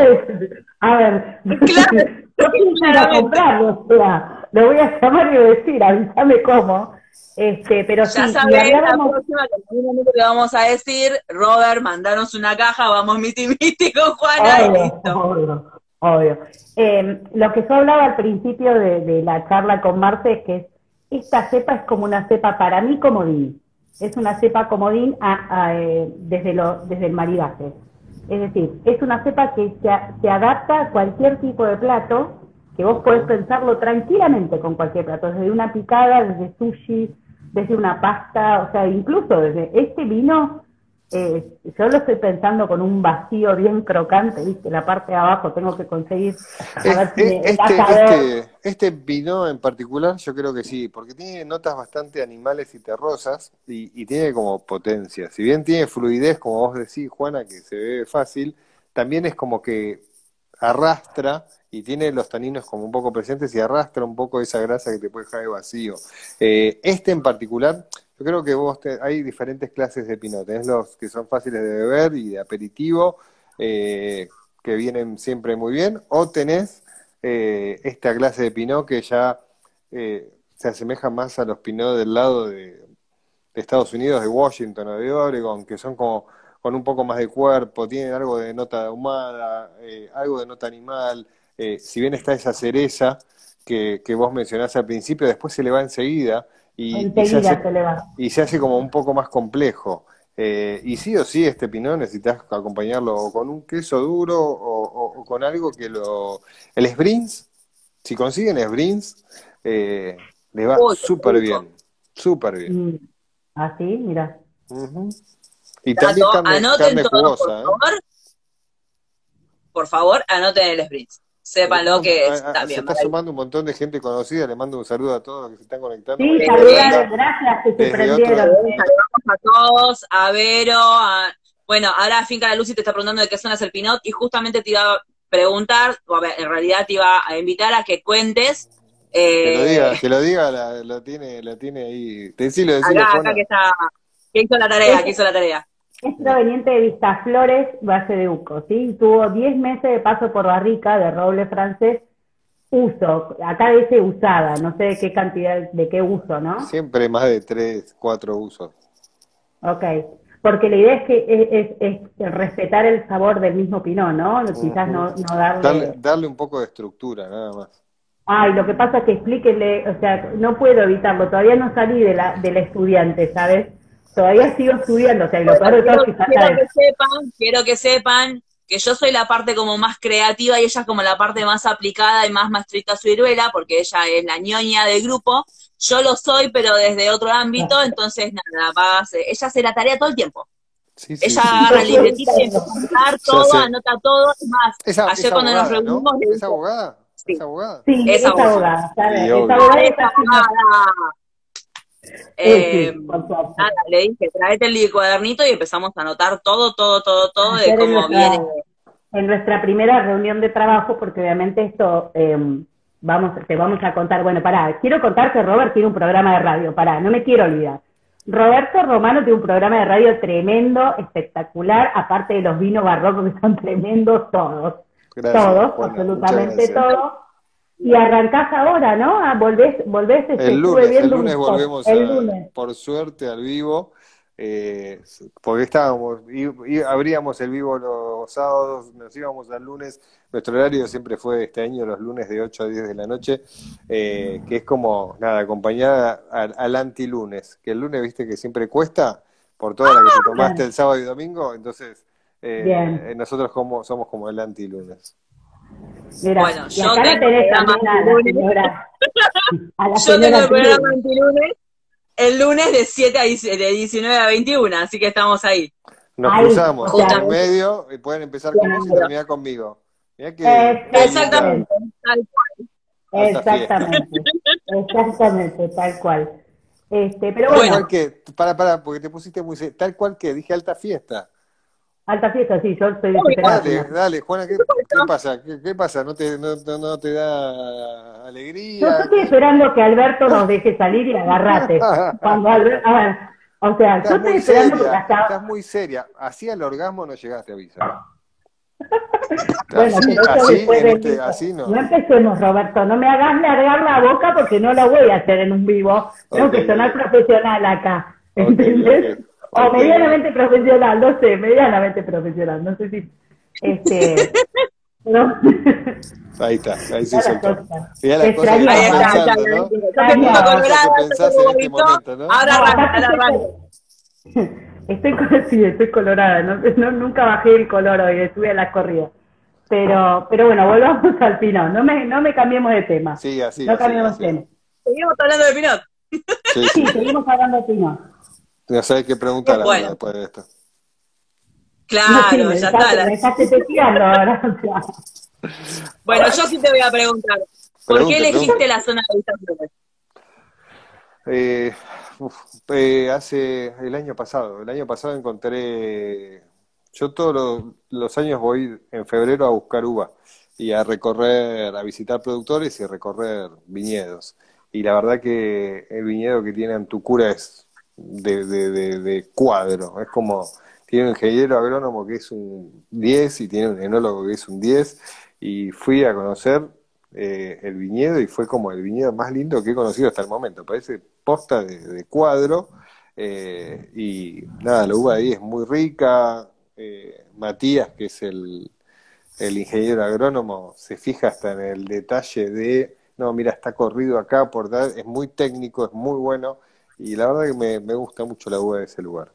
a ver, Claro, yo quiero ir a comprarlo, o sea, lo voy a llamar y a decir, avísame cómo. Este, pero sí, Ya y sabés, la próxima que vamos a decir, Robert, mandanos una caja, vamos miti miti con Juana y obvio, listo. obvio, obvio. Eh, lo que yo hablaba al principio de, de la charla con Marce es que esta cepa es como una cepa para mí comodín. Es una cepa comodín a- a, eh, desde, lo, desde el maridaje. Es decir, es una cepa que se, se adapta a cualquier tipo de plato, que vos podés pensarlo tranquilamente con cualquier plato, desde una picada, desde sushi, desde una pasta, o sea, incluso desde este vino, eh, yo lo estoy pensando con un vacío bien crocante, ¿viste? La parte de abajo tengo que conseguir, a ver si es- vas este, a ver. este, este vino en particular, yo creo que sí, porque tiene notas bastante animales y terrosas y, y tiene como potencia. Si bien tiene fluidez, como vos decís, Juana, que se ve fácil, también es como que arrastra y tiene los taninos como un poco presentes y arrastra un poco esa grasa que te puede dejar de vacío. Eh, este en particular, yo creo que vos te- hay diferentes clases de pinot. Tenés los que son fáciles de beber y de aperitivo, eh, que vienen siempre muy bien, o tenés eh, esta clase de pinot que ya eh, se asemeja más a los pinot del lado de, Estados Unidos, de Washington o de Oregon, que son como con un poco más de cuerpo, tienen algo de nota ahumada, eh, algo de nota animal. eh, si bien está esa cereza que, que vos mencionás al principio, después se le va enseguida y, y se hace, se le va. y se hace como un poco más complejo. Eh, y sí o sí, este pinot necesitas acompañarlo o con un queso duro o, o- o con algo que lo... El Sbrins, si consiguen Sbrins, eh, les va súper bien, súper bien. Mm, Así, mira. Ujú. Y también carne, carne todo, por jugosa, ¿eh? favor. Por favor, anoten el sprint. Sépanlo que Ah, ah, está se bien. está sumando un montón de gente conocida, le mando un saludo a todos los que se están conectando. Sí, está- gracias que se prendieron. otro- Saludamos a todos, a Vero, a... Bueno, ahora Finca La Luz y te está preguntando de qué zona es el Pinot y justamente te iba, preguntar, o a ver, en realidad te iba a invitar a que cuentes. Que lo Eh, diga, que lo diga, la- lo tiene, lo tiene ahí. Decilo, decilo, acá, acá que está, que hizo la tarea, que hizo la tarea. Es proveniente de Vistaflores, base de Uco, ¿sí? Tuvo 10 meses de paso por barrica de roble francés, uso. Acá dice usada, no sé de qué cantidad, de qué uso, ¿no? Siempre más de tres, cuatro usos. Ok. Porque la idea es que es, es- es respetar el sabor del mismo pinot, ¿no? Quizás no, no Darle, darle... darle un poco de estructura, nada más. Ay, lo que pasa es que explíquenle, o sea, no puedo evitarlo, todavía no salí de la, de la estudiante, ¿sabes? Todavía sigo estudiando, o sea, y lo peor de todo Quiero, es que quiero sepan, quiero que sepan que yo soy la parte como más creativa y ella es como la parte más aplicada y más maestrita ciruela, porque ella es la ñoña del grupo. Yo lo soy, pero desde otro ámbito, entonces nada, va a hacer- ella hace la tarea todo el tiempo. Sí, sí, Ella sí. agarra el libretito y empieza a anotar todo, anota todo. Es más, Es, a- ayer es cuando nos reunimos ¿no? ¿Es abogada? Sí. ¿Es abogada? Sí, Es es abogada. abogada, ¿sabes? Sí, Es abogada "Esa haciendo- abogada". Eh, sí, nada, le dije, tráete el cuadernito y empezamos a anotar todo, todo, todo, todo de Ayer en cómo nuestra- viene. En nuestra primera reunión de trabajo, porque obviamente esto eh, vamos, te vamos a contar. Bueno, pará, quiero contar que Robert tiene un programa de radio, pará, no me quiero olvidar. Roberto Romano tiene un programa de radio tremendo, espectacular, aparte de los vinos barrocos que son tremendos todos. Gracias, todos, Juana, absolutamente todos. Y arrancás ahora, ¿no? Ah, volvés, volvés, este, El lunes, el un lunes volvemos el a- lunes. por suerte al vivo, eh, porque estábamos, y, y abríamos el vivo los sábados, nos íbamos al lunes, nuestro horario siempre fue este año los lunes de 8 a 10 de la noche, eh, que es como, nada, acompañada al, al antilunes, que el lunes, viste, que siempre cuesta, por toda la que te tomaste el sábado y domingo, entonces eh, eh, nosotros como, somos como el antilunes. Mira, Bueno, yo acá tengo tenés programa también a la lunes. señora. A la Yo tengo señora el programa antilunes el lunes de 7 a 10 de 19 a 21, así que estamos ahí. Nos Ahí, cruzamos o sea, en el medio y pueden empezar con vos y Claro. terminar conmigo. Mirá que, Exactamente. tal cual. Exactamente, exactamente, tal cual. Este, pero Tal bueno, cual que, para, para, porque te pusiste muy tal cual que dije alta fiesta. Alta fiesta, sí, yo estoy Uy, desesperada. Dale, dale, Juana, ¿qué, qué pasa? ¿Qué, qué pasa? ¿No te, no, no- no te da Yo alegría? estoy esperando que Alberto nos deje salir y agarrate. Cuando Alberto, a ver, o sea, yo Estás estoy muy esperando porque seria, hasta, estás muy seria. Así al orgasmo no llegaste a visa. bueno, así, pero eso así, después en este- así no. No empecemos, Roberto, no me hagas largar la boca porque no la voy a hacer en un vivo. Tengo Ok, que sonar profesional acá, ¿entendés? ok, O medianamente profesional, no sé, medianamente profesional, no sé si... Este, no. Ahí está, ahí la soltó. cosa. Mirá Te las cosas que. Ahí está, pensando, ¿no? Te este. Ahora arranca, ahora estoy- arranca. Estoy, con- sí, estoy colorada, no, no- nunca bajé el color hoy, estuve a la corrida. Pero, pero bueno, volvamos al pinot, no me, no me cambiemos de tema. Sí, así. no así, cambiemos de tema. Seguimos hablando de Pinot. Sí, Sí, sí. seguimos hablando de pinot. No sabes qué preguntar ahora Bueno. después de esto. No, sí, Claro, ya está. me ahora. Bueno, yo sí te voy a preguntar. ¿Por qué elegiste la zona de Vistaflores? Eh, uf, eh, hace el año pasado, el año pasado encontré, yo todos los, los años voy en febrero a buscar uva y a recorrer, a visitar productores y a recorrer viñedos. Y la verdad que el viñedo que tiene Antucura es de, de, de, cuadro, es como, tiene un ingeniero agrónomo que es un 10 y tiene un enólogo que es un 10 y fui a conocer eh, el viñedo y fue como el viñedo más lindo que he conocido hasta el momento. Parece posta de, de cuadro eh, y nada, la uva ahí es muy rica. eh, Matías, que es el, el ingeniero agrónomo, se fija hasta en el detalle de, no, mira, está corrido acá por dar, es muy técnico, es muy bueno y la verdad que me, me gusta mucho la uva de ese lugar.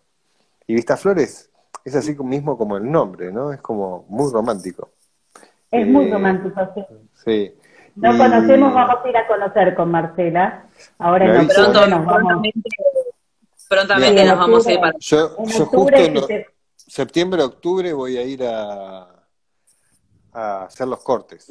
Y Vistaflores es así mismo como el nombre, ¿no? Es como muy romántico. Es muy Eh, romántico, sí. Sí. No Y- conocemos, vamos a ir a conocer con Marcela. Ahora en Pronto, nos vamos. prontamente, nos vamos a ir para. Yo, justo en septiembre, octubre voy a ir a, a hacer los cortes.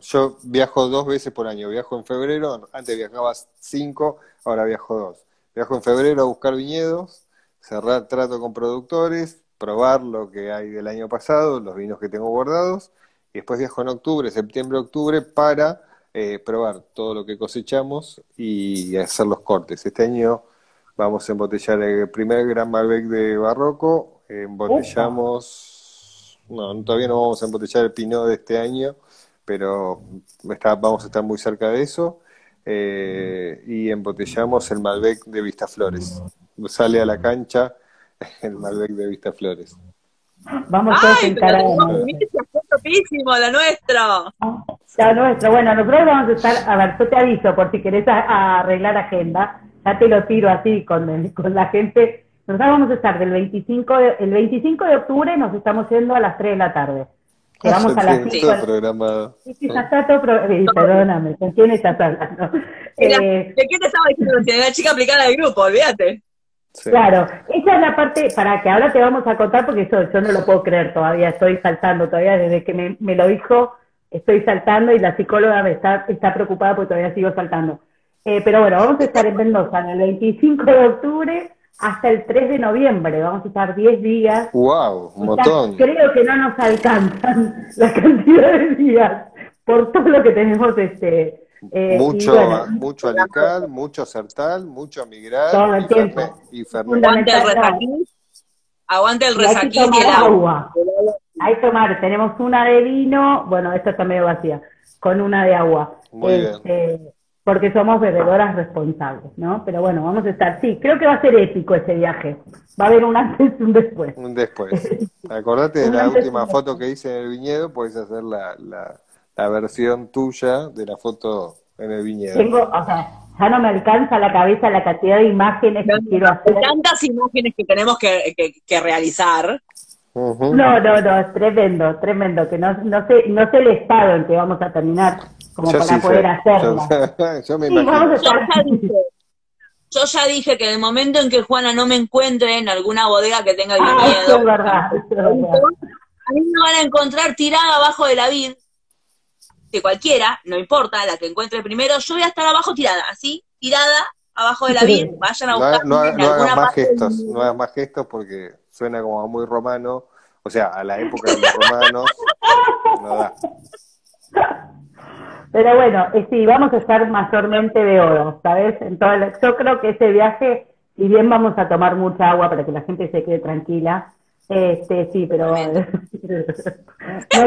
Yo viajo dos veces por año. Viajo en febrero, antes viajaba cinco, ahora viajo dos. Viajo en febrero a buscar viñedos, cerrar trato con productores, probar lo que hay del año pasado, los vinos que tengo guardados, y después viajo en octubre, septiembre, octubre, para eh, probar todo lo que cosechamos y hacer los cortes. Este año vamos a embotellar el primer Gran Malbec de Barroco, embotellamos, no, todavía no vamos a embotellar el Pinot de este año, pero vamos a estar muy cerca de eso. Eh, y embotellamos el Malbec de Vistaflores. Sale a la cancha el Malbec de Vistaflores. Vamos a sentar a la nuestra. La nuestra. Bueno, nosotros vamos a estar, a ver, yo te aviso por si querés arreglar agenda, ya te lo tiro así con, con la gente. Nosotros vamos a estar del 25 de, el 25 de octubre nos estamos yendo a las 3 de la tarde. Llegamos a las 5. Todo programado. Sí, sí, ya está todo programado. Perdóname, ¿con quién estás hablando? Eh, ¿De qué te estaba diciendo? De la chica aplicada del grupo, olvídate. Claro, esa es la parte para que ahora te vamos a contar porque eso yo no lo puedo creer todavía, estoy saltando todavía desde que me, me lo dijo, estoy saltando y la psicóloga me está, está preocupada porque todavía sigo saltando. Eh, pero bueno, vamos a estar en Mendoza en el 25 de octubre hasta el 3 de noviembre, vamos a estar 10 días. ¡Wow! Un montón. Creo que no nos alcanzan la cantidad de días por todo lo que tenemos este eh, mucho, mucho alical, mucho sertal, mucho migral todo el tiempo. y Aguante el resaquín, aguante el resaquín y el agua. Hay que tomar, tenemos una de vino, bueno, esta está medio vacía, con una de agua. Este, porque somos bebedoras responsables, ¿no? Pero bueno, vamos a estar, sí, creo que va a ser épico ese viaje. Va a haber un antes y un después. Un después. Acordate de la última foto que hice en el viñedo, puedes hacer la, la la versión tuya de la foto en el viñedo. Tengo, o sea, ya no me alcanza la cabeza la cantidad de imágenes que quiero hacer. Tantas imágenes que tenemos que, que, realizar. No, no, no, es tremendo, tremendo, que no, no, sé, no sé el estado en que vamos a terminar como para poder hacerlo. Yo, me imagino. Yo ya, dije, que en el momento en que Juana no me encuentre en alguna bodega que tenga ah, viñedo, es verdad, a mí me van a encontrar tirada abajo de la vid que cualquiera, no importa, la que encuentre primero, yo voy a estar abajo tirada, así, tirada abajo de la vid, vayan a buscar. No, hagas más gestos, no hagas más gestos porque suena como muy romano, o sea, a la época de los romanos, no da. Pero bueno, eh, sí, vamos a estar mayormente de oro, ¿sabes? Entonces, yo creo que ese viaje, si bien vamos a tomar mucha agua para que la gente se quede tranquila, este, sí, pero no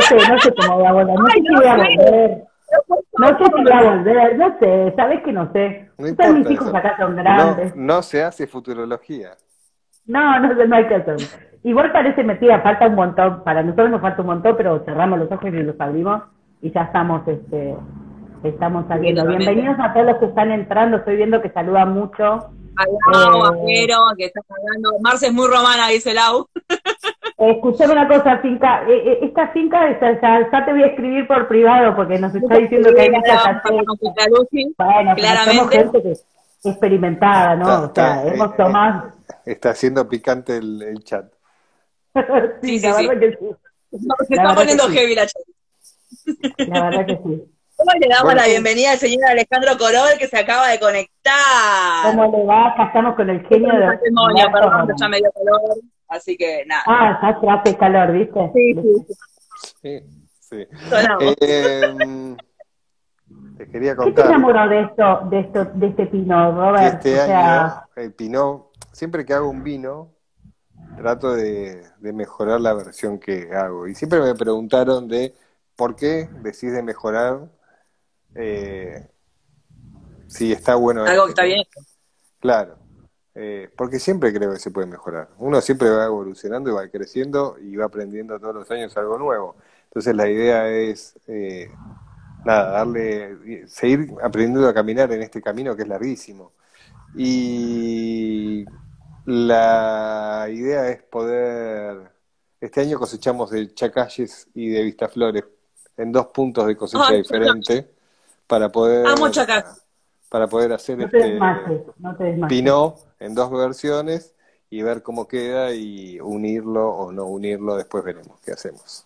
sé, no sé cómo voy a volver, no sé si voy a volver. No sé si voy a volver, no sé, sabes que no sé. No importa, mis hijos acá son grandes. No, se hace futurología. No, no, no hay que hacerlo. Igual parece mentira, falta un montón, para nosotros nos falta un montón, pero cerramos los ojos y los abrimos y ya estamos, este, estamos saliendo. Bienvenidos a todos los que están entrando, estoy viendo que saludan mucho. Lau, eh, que está hablando. Marce es muy romana, dice Lau. Escuchame una cosa, finca. Eh, eh, esta finca, ya, te voy a escribir por privado porque nos está diciendo que hay muchas Bueno, claramente. somos gente que experimentada, ¿no? o sea, hemos tomado. Está haciendo picante el, el chat. sí, sí, la verdad que sí. se está poniendo heavy la chat. La verdad que sí. ¿Cómo le damos la bienvenida al señor Alejandro Corol que se acaba de conectar? ¿Cómo le va? Acá estamos con el genio de... Matrimonio, perdón, ya me dio calor, así que nada. Ah, ya hace calor, ¿viste? Sí, sí. Sí, sí. Eh, te quería contar. ¿Qué te enamoró de esto, de esto, de este Pinot, Robert? Este año, el Pinot, siempre que hago un vino, trato de, de mejorar la versión que hago. Y siempre me preguntaron de por qué decís mejorar eh, si está bueno. Algo que está bien. Claro, eh, porque siempre creo que se puede mejorar. Uno siempre va evolucionando y va creciendo y va aprendiendo todos los años algo nuevo. Entonces la idea es, eh, nada, darle, seguir aprendiendo a caminar en este camino que es larguísimo. Y la idea es poder, este año cosechamos de Chacalles y de Vistaflores en dos puntos de cosecha diferentes para poder para poder hacer este Pinot en dos versiones y ver cómo queda y unirlo o no unirlo, después veremos qué hacemos.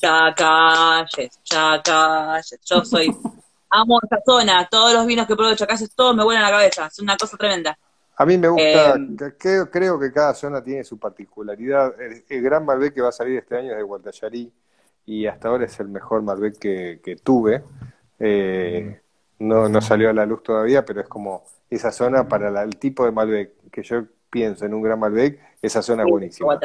Chacalles, Chacalles, yo soy amo esta zona, todos los vinos que pruebo de Chacalles, todos me vuelan a la cabeza, es una cosa tremenda. A mí me gusta, eh, creo, que cada zona tiene su particularidad. El, gran Malbec que va a salir este año es de Guatallarí, y hasta ahora es el mejor Malbec que, que tuve. Eh, no, no salió a la luz todavía, pero es como esa zona para el tipo de Malbec que yo pienso en un gran Malbec, esa zona es buenísima.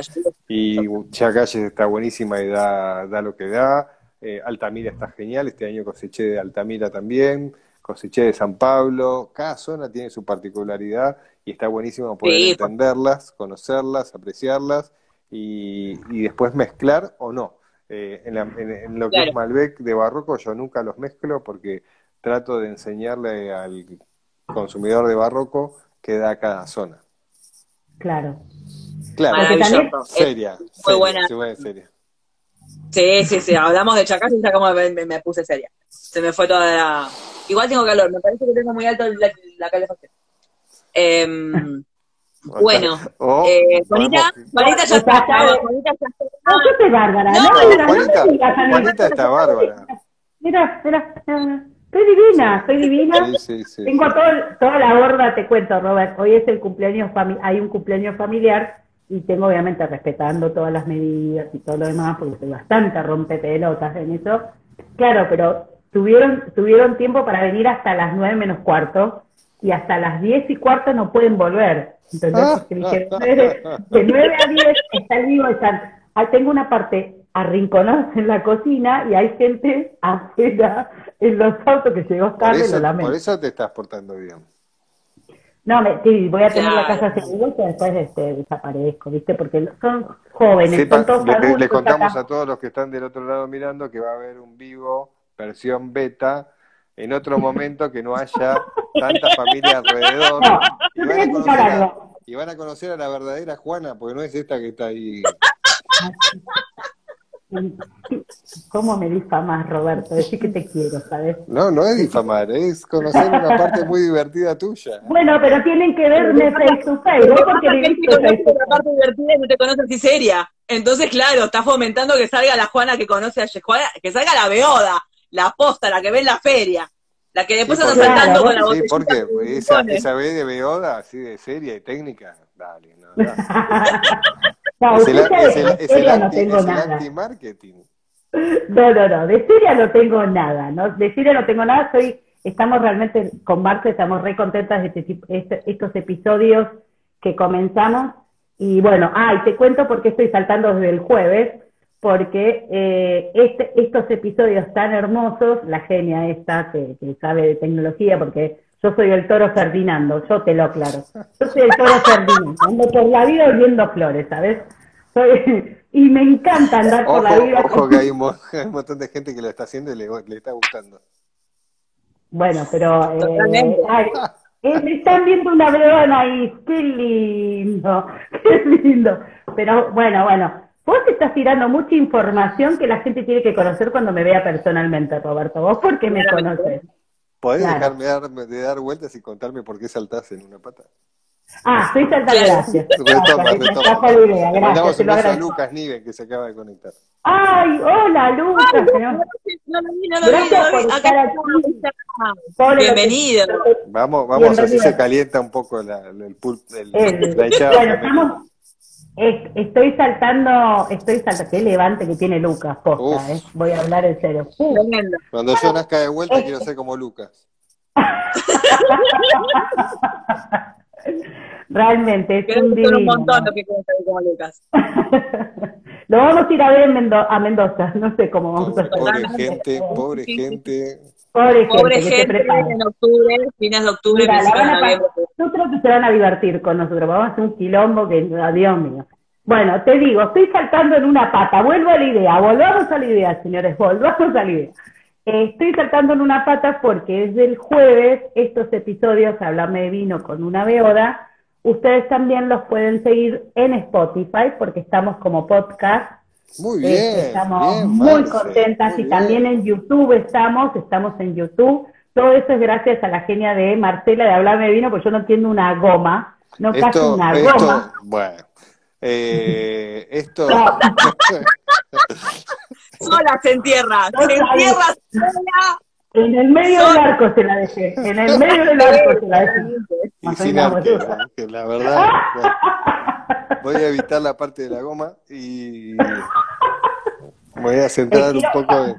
Y Chacalles está buenísima y da, da lo que da. Eh, Altamira está genial, este año coseché de Altamira también, coseché de San Pablo. Cada zona tiene su particularidad y está buenísimo poder entenderlas, conocerlas, apreciarlas y, y después mezclar o no. Eh, en, lo que es Malbec de Barroco yo nunca los mezclo porque trato de enseñarle al consumidor de Barroco qué da cada zona. Claro. Claro, seria. Muy buena. seria. Sí, sí, sí, hablamos de chacas y ya como me, puse seria. Se me fue toda la... Igual tengo calor, me parece que tengo muy alto la, la calefacción. Em, bueno, oh, eh, Juanita, Juanita ya está. Juanita ya está. No, yo soy bárbara. No, no, Juanita, Juanita está bárbara. Mira, mira, estoy divina, estoy divina. Sí, sí, sí, Tengo todo, toda la borda, te cuento, Robert. Hoy es el cumpleaños, hay un cumpleaños familiar y tengo obviamente respetando todas las medidas y todo lo demás, porque soy bastante rompepelotas en eso. Claro, pero tuvieron, tuvieron tiempo para venir hasta las nueve menos cuarto y hasta las diez y cuarto no pueden volver. Entonces, dije, de 9 a 10 está el vivo, están, ah, tengo una parte arrinconada en la cocina y hay gente afuera en los autos que llegó tarde, por eso, lo lamento. Por eso te estás portando bien. No, me, sí, voy a tener la casa segura y después este, desaparezco, ¿viste? Porque son jóvenes, son todos le, le contamos a todos los que están del otro lado mirando que va a haber un vivo versión beta en otro momento que no haya tanta familia alrededor. y, van a conocer a la verdadera Juana, porque no es esta que está ahí. ¿Cómo me difamas, Roberto? Decir que te quiero, ¿sabes? No, no es difamar, es conocer una parte muy divertida tuya. Bueno, pero tienen que verme face to face, ¿no? Porque la parte divertida y no te conoces si seria. Entonces, claro, está fomentando que salga la Juana que conoce a Juana, que salga la Beoda la posta, la que ve en la feria, la que después anda saltando con la Sí, porque esa, esa B de Beoda, así de seria y técnica, dale, no, no. es el, es el, anti-marketing. No, no, no, de seria no tengo nada, ¿no? De seria no tengo nada, soy, estamos realmente con Marta, estamos re contentas de este, este, estos episodios que comenzamos. Y bueno, ah, y te cuento porque estoy saltando desde el jueves, porque eh, este, estos episodios tan hermosos, la genia esta que, sabe de tecnología, porque yo soy el toro Ferdinando, yo te lo aclaro. Yo soy el toro Ferdinando, ando por la vida oliendo flores, ¿sabes? y me encanta andar por la vida. Ojo que hay un, montón de gente que lo está haciendo y le, está gustando. Bueno, pero... Eh, eh, están viendo una broma ahí, qué lindo, qué lindo. Pero bueno, bueno, Vos estás tirando mucha información que la gente tiene que conocer cuando me vea personalmente, Roberto. Vos porque me conoces. ¿Podés dejarme de dar vueltas y contarme por qué saltás en una pata? Ah, estoy saltando, gracias. Retoma, retoma. Mandamos un beso a Lucas Niven, que se acaba de conectar. Ay, hola, Lucas. no, gracias por estar aquí. Bienvenido. Vamos, vamos, así se calienta un poco la, el, el, el, la hinchada. Bueno, estamos Estoy saltando, estoy saltando, qué levante que tiene Lucas, posta, eh. voy a hablar en serio. Cuando yo nazca de vuelta quiero ser como Lucas. Realmente es un divino. un montón lo que quiero ser como Lucas. lo vamos a ir a ver a Mendoza, no sé cómo vamos a hacer. Pobre gente, pobre gente. Pobre, pobre gente, en octubre, fines de octubre, Mira, Yo creo que se van a divertir con nosotros, vamos a hacer un quilombo que, Dios mío. Bueno, te digo, estoy saltando en una pata, vuelvo a la idea, volvamos a la idea, señores, volvamos a la idea. Eh, estoy saltando en una pata porque desde el jueves estos episodios, Hablame de Vino con una beoda, ustedes también los pueden seguir en Spotify porque estamos como podcast muy este, bien. estamos muy contentas y también en YouTube estamos, estamos en YouTube. Todo eso es gracias a la genia de Marcela de Hablarme de Vino, porque yo no entiendo una goma, no casi una goma. Bueno, eh, esto... sola se entierra, se entierra sola. En el medio del arco se la dejé, en el medio del arco se la dejé. Y sin que la verdad... Voy a evitar la parte de la goma y voy a centrar un poco en...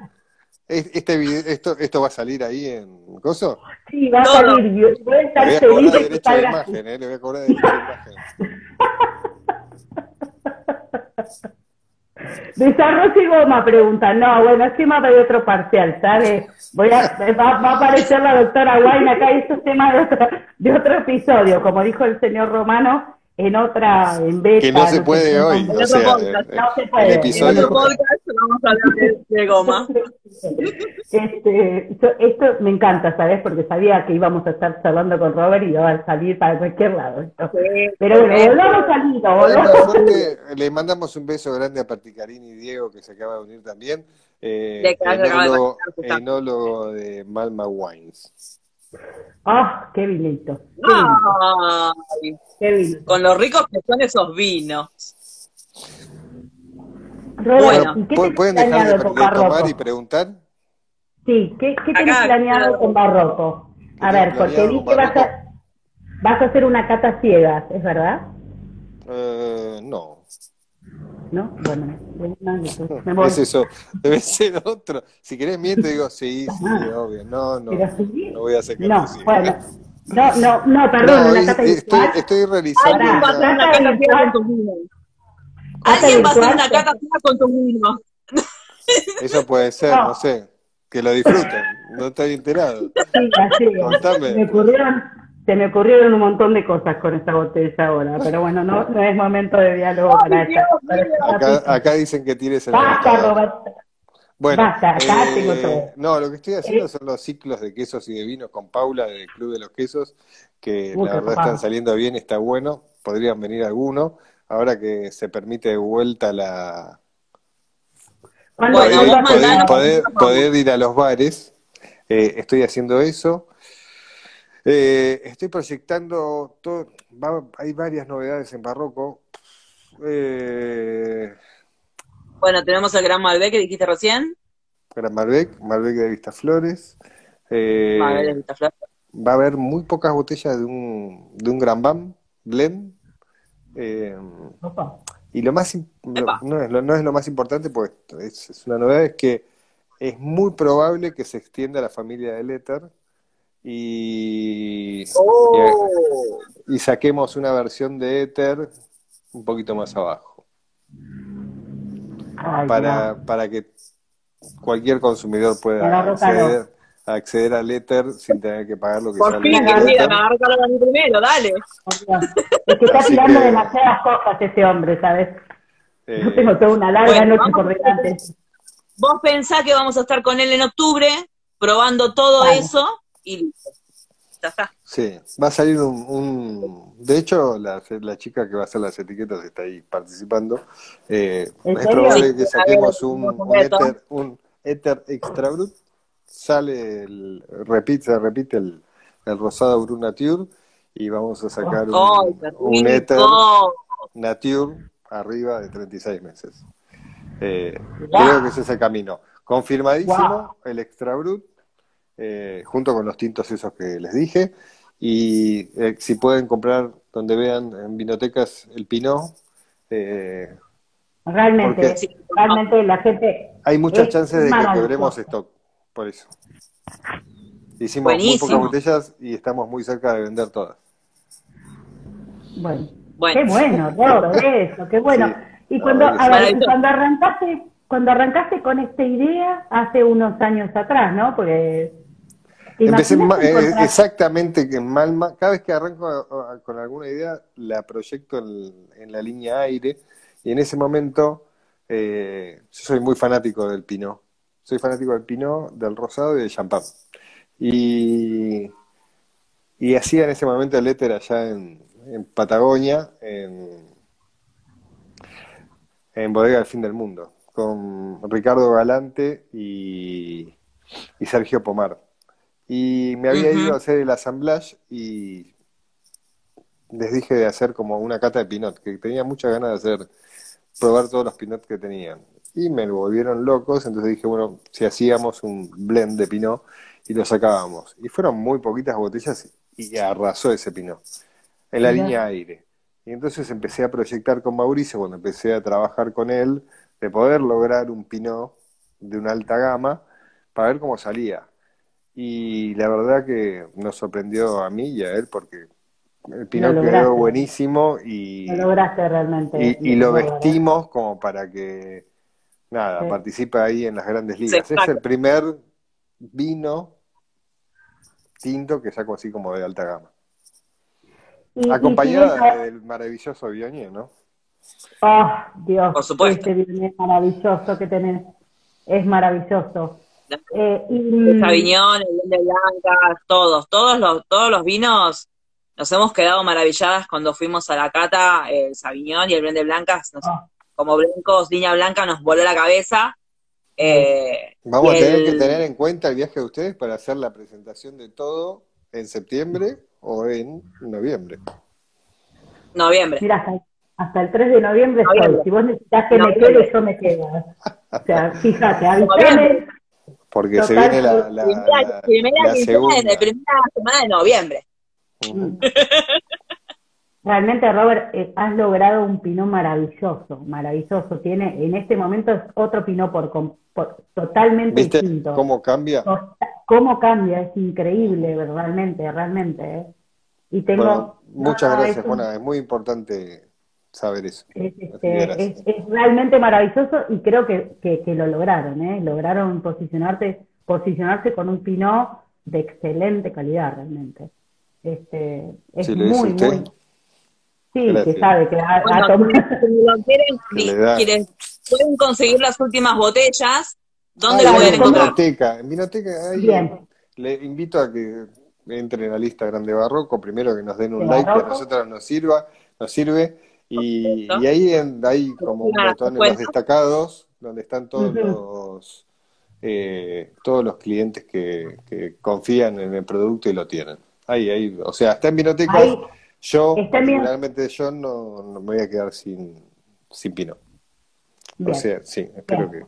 Este video, esto, ¿Esto va a salir ahí en Coso? Sí, va a salir. Voy a estar Le voy a cobrar derecho de imagen, ¿eh? Le voy a cobrar derecho de imagen. Desarrollo y goma pregunta, no, bueno, es tema de otro parcial, ¿sabes? Voy a, va, va, a aparecer la doctora Wayne acá y esto es tema de otro, de otro episodio, como dijo el señor Romano, en otra, en beta. Que no se puede hoy, o sea, podcast, no se puede. el episodio... En otro podcast vamos a hablar de, de goma. Este, esto, esto me encanta, ¿sabes? Porque sabía que íbamos a estar charlando con Robert y iba a salir para cualquier lado. Esto. Pero bueno, volvamos al hilo, Bueno, le mandamos un beso grande a Particarini y Diego, que se acaba de unir también. Eh, enólogo, enólogo de Malma Wines. Ah, qué vinito, qué vinito, Ay, qué con lo ricos que son esos vinos. Robert, Bueno, ¿y qué ¿pu- tenés ¿Pueden dejar de, planeado de con tomar Barroco? y preguntar? Sí, ¿qué, qué tenés Acá, planeado claro. con Barroco? A ¿Qué ver, porque vi que vas a, vas a hacer una cata ciegas, ¿es verdad? Eh, no. ¿No? Bueno, bueno, me voy. Es eso, debe ser otro. Si querés miento, digo, sí, sí, obvio. No, no, Pero sí. no voy a sacar No, decir. bueno. No, no, no, perdón, No, una es- estoy, virtual. estoy realizando Alguien va a hacer una- cata fría con tus vinos. Alguien va a hacer una cata fría con tus vinos. Eso puede ser, No. no sé. Que lo disfruten. No estoy enterado. Sí, así es. Contame. Se me ocurrieron, se me ocurrieron un montón de cosas con esta botella ahora, pero bueno, no, no es momento de diálogo para esta. Esta Acá, dicen que tires el Basta. Bueno, Basta, acá eh, tengo todo. no, lo que estoy haciendo Eh. son los ciclos de quesos y de vinos con Paula del Club de los Quesos, que la verdad están saliendo bien, está bueno. Podrían venir algunos. Ahora que se permite de vuelta la ¿Cuándo- Bueno, poder, ir a los bares. Eh, estoy haciendo eso. Eh, estoy proyectando todo. va- hay varias novedades en Barroco. Eh, Bueno, tenemos el Gran Malbec que dijiste recién. Gran Malbec, Malbec de Vistaflores. Eh, Malbec de Vistaflor. va a haber muy pocas botellas de un, de un Gran Bam Blend. Eh, y lo más Epa. no, es lo, no es lo más importante, pues es, es una novedad, es que es muy probable que se extienda a la familia del éter y, Oh. y saquemos una versión de éter un poquito más abajo, Ay, para, para que cualquier consumidor pueda acceder, acceder al éter sin tener que pagar lo que Por sale fin, el éter. me agarro a mí primero, dale. Dios. Es que está Así tirando que- demasiadas cosas ese hombre, ¿sabes? Eh, Yo tengo toda una larga bueno, noche por delante. Vos pensá que vamos a estar con él en octubre, probando todo Vale. eso y listo. Ya está. Sí, va a salir un, un- de hecho la, la chica que va a hacer las etiquetas está ahí participando. Eh, ¿En es probable Sí, que saquemos ver, un, un éter, un éter extra brut, sale el, repite, se repite el, el rosado Brut Nature y vamos a sacar ¡Ay, un, qué un éter! Nature arriba de 36 meses. Eh, Wow. Creo que ese es el camino. Confirmadísimo Wow. el extra brut, eh, junto con los tintos esos que les dije. Y eh, si pueden comprar donde vean en vinotecas el Pinot, eh, Realmente, realmente la gente. hay muchas Es chances de que quebremos stock. Por eso. Hicimos muy Buenísimo. pocas botellas y estamos muy cerca de vender todas. Bueno, Bueno. qué bueno, Robert, eso, qué bueno. Sí, y cuando, a ver, cuando arrancaste, cuando arrancaste con esta idea hace unos años atrás, ¿no? Porque ¿te Empecé eh, encontrar- exactamente que en Malma, cada vez que arranco a- a- con alguna idea, la proyecto en, en la línea aire, y en ese momento eh, yo soy muy fanático del Pinot. Soy fanático del Pinot, del rosado y del champán. Y, y hacía en ese momento el éter allá en, en Patagonia, en, en Bodega del Fin del Mundo, con Ricardo Galante y, y Sergio Pomar. Y me había ido a hacer el assemblage y les dije de hacer como una cata de pinot, que tenía muchas ganas de hacer, probar todos los pinot que tenían. Y me volvieron locos, entonces dije, bueno, si hacíamos un blend de pinot y lo sacábamos. Y fueron muy poquitas botellas y arrasó ese pinot en la Mirá. línea aire. Y entonces empecé a proyectar con Mauricio, cuando empecé a trabajar con él, de poder lograr un Pinot de una alta gama para ver cómo salía. Y la verdad que nos sorprendió a mí y a él porque el Pinot quedó buenísimo y lo lograste realmente. Y, lo vestimos como para que nada, participe ahí en las grandes ligas. es el primer vino tinto que saco así como de alta gama. Acompañada del maravilloso Bionier, ¿no? Oh, Dios, Por supuesto. este maravilloso que tenés. Es maravilloso. Eh, el Sauvignon, el vino de Blanca, todos, todos los, todos los vinos nos hemos quedado maravilladas cuando fuimos a la cata, el Sauvignon y el de Blancas, ah. como blancos, línea blanca, nos voló la cabeza. Eh, Vamos a tener que tener en cuenta el viaje de ustedes para hacer la presentación de todo en septiembre o en noviembre. Noviembre. Mira, hasta, el 3 de noviembre, estoy. Si vos necesitas que me quede, yo me quedo. O sea, fíjate, avísame. Porque se viene la, la, primera, segunda. la primera semana de noviembre. Realmente, Robert, eh, has logrado un pinot maravilloso, maravilloso. Tiene, en este momento es otro pinot por, totalmente ¿Viste distinto. ¿Cómo cambia? Cómo cambia, es increíble, realmente, realmente. ¿eh? Y tengo. muchas gracias, Juana. Es muy importante saber eso. Este, es, realmente maravilloso y creo que, que, lo lograron, ¿eh? Lograron posicionarte, posicionarse con un pinot de excelente calidad, realmente. Este, es muy, muy. Sí, que sabe que ha, tomado. quieren, pueden conseguir las últimas botellas. ¿Dónde lo pueden encontrar? En Vinoteca. En Bien. Le invito a que entren a lista Grande Barroco. Primero que nos den un like, que a nosotros nos sirva, nos sirve. Y, y ahí hay como un botón en los destacados donde están todos los eh, todos los clientes que, que confían en el producto y lo tienen. Ahí, ahí, o sea, está en Vinotecas. Yo, particularmente yo, no, no, me voy a quedar sin, sin Pino. O sea, sí, espero que...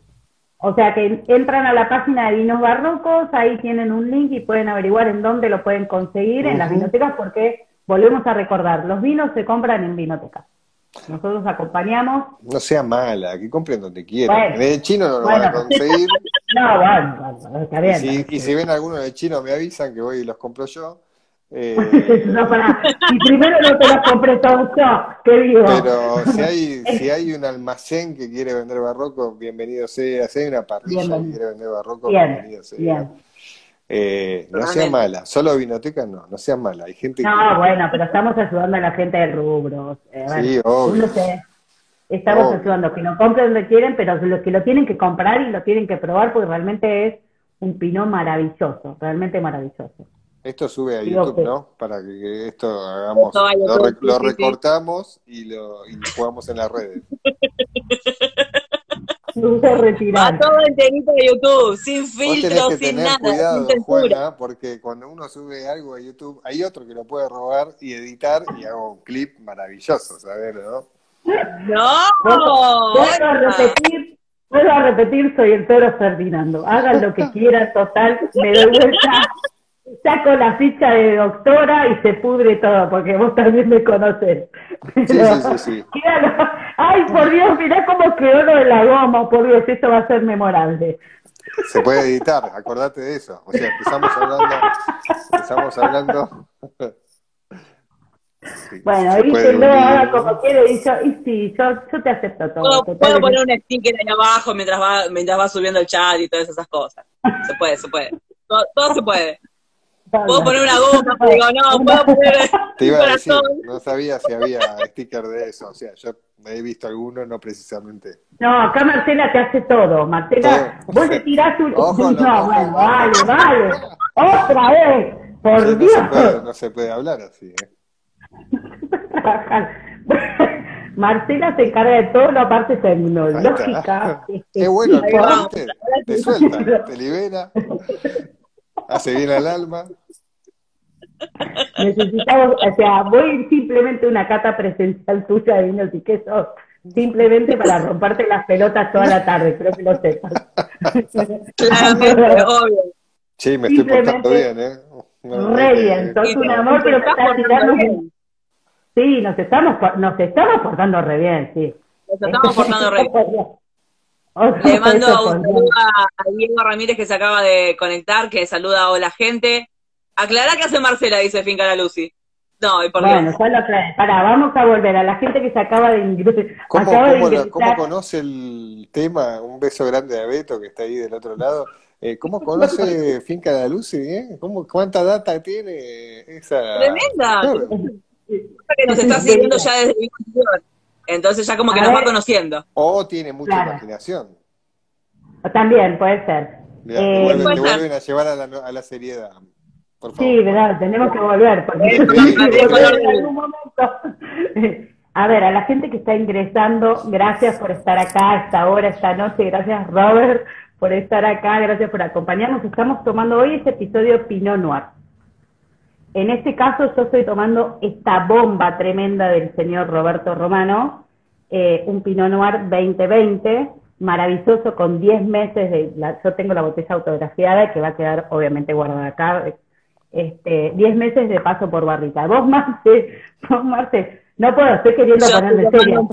O sea que entran a la página de Vinos Barrocos, ahí tienen un link y pueden averiguar en dónde lo pueden conseguir, en las vinotecas, porque volvemos a recordar, los vinos se compran en vinotecas. Nosotros acompañamos. No sea mala, que compren donde quieran. el chino no lo van a conseguir. no, bueno, está bien. Y si, y si ven alguno de chino, me avisan que voy y los compro yo. Eh, no, para. Y primero no te las compré todo yo, ¿qué digo? Pero si hay, si hay un almacén que quiere vender barroco, bienvenido sea. Si hay una parrilla que quiere vender barroco, bienvenido sea. Eh, no sea mala, solo vinoteca no, no sea mala. Hay gente No, bueno, pero estamos ayudando a la gente de rubros. Eh, sí, obvio. Estamos ayudando que lo compren donde quieren, pero los que lo tienen que comprar y lo tienen que probar porque realmente es un pinot maravilloso, realmente maravilloso. Esto sube a YouTube, ¿no? Para que esto hagamos, lo, recortamos y lo, y jugamos en las redes. Va todo enterito de YouTube, sin filtro, sin nada, cuidado, Juana, porque cuando uno sube algo a YouTube, hay otro que lo puede robar y editar y hago un clip maravilloso, ¿sabes? ¿no? No, vuelvo a repetir, vuelvo a repetir, soy el toro Ferdinando. Hagan lo que quieran, total, me doy vuelta saco la ficha de doctora y se pudre todo, porque vos también me conocés. Sí, sí, sí, Ay, por Dios, mirá cómo quedó lo de la goma, por Dios, esto va a ser memorable. Se puede editar, acordate de eso. O sea, empezamos hablando, empezamos hablando. bueno, díselo, haga como quiere, y, yo, y sí, yo, yo te acepto todo. Puedo, poner un sticker ahí abajo mientras va, mientras va subiendo el chat y todas esas cosas. Se puede, se puede. todo se puede. Puedo poner una goma, digo, no, puedo poner. Te iba a decir, no sabía si había sticker de eso. O sea, yo he visto alguno, no precisamente. No, acá Marcela te hace todo. Marcela, vos te tirás un. no, bueno, vale, vale. Otra vez, por Dios. No se, puede, no se puede hablar así, ¿eh? Marcela se encarga de todo la parte tecnológica. Qué bueno, te, te suelta, te libera hace bien al alma. Necesitamos, o sea, voy simplemente una cata presencial tuya de vinos y quesos, simplemente para romperte las pelotas toda la tarde, creo que lo sepas. Claramente, obvio. Sí, me estoy portando bien, ¿eh? re bien, sos un amor, pero estás tirando... Sí, nos estamos, nos estamos portando re bien, sí. Nos estamos portando re bien. Le mando un saludo a Diego Ramírez que se acaba de conectar, que saluda a la gente. Aclará que hace Marcela, dice Finca la Lucy. No, y por Bueno, solo Pará, vamos a volver a la gente que se acaba de ingresar. ¿Cómo, cómo, conoce el tema? Un beso grande a Beto que está ahí del otro lado. Eh, ¿Cómo conoce Finca la Lucy? Eh? ¿Cómo, ¿Cuánta data tiene esa? Tremenda. Que nos está siguiendo ya desde el entonces ya como que nos va conociendo. O tiene mucha imaginación. También, puede ser. eh, vuelven, vuelven, a llevar a la, a la seriedad. Por favor. Sí, verdad, tenemos que volver. Porque a ver, a la gente que está ingresando, gracias por estar acá a esta hora, esta noche. Gracias, Robert, por estar acá. Gracias por acompañarnos. Estamos tomando hoy este episodio Pinot Noir. En este caso yo estoy tomando esta bomba tremenda del señor Roberto Romano, eh, un Pinot Noir 2020, maravilloso con 10 meses de, yo tengo la botella autografiada que va a quedar obviamente guardada acá, este, 10 meses de paso por barrita. Vos, Marce, vos, Marce, no puedo, estoy queriendo ponerme serio,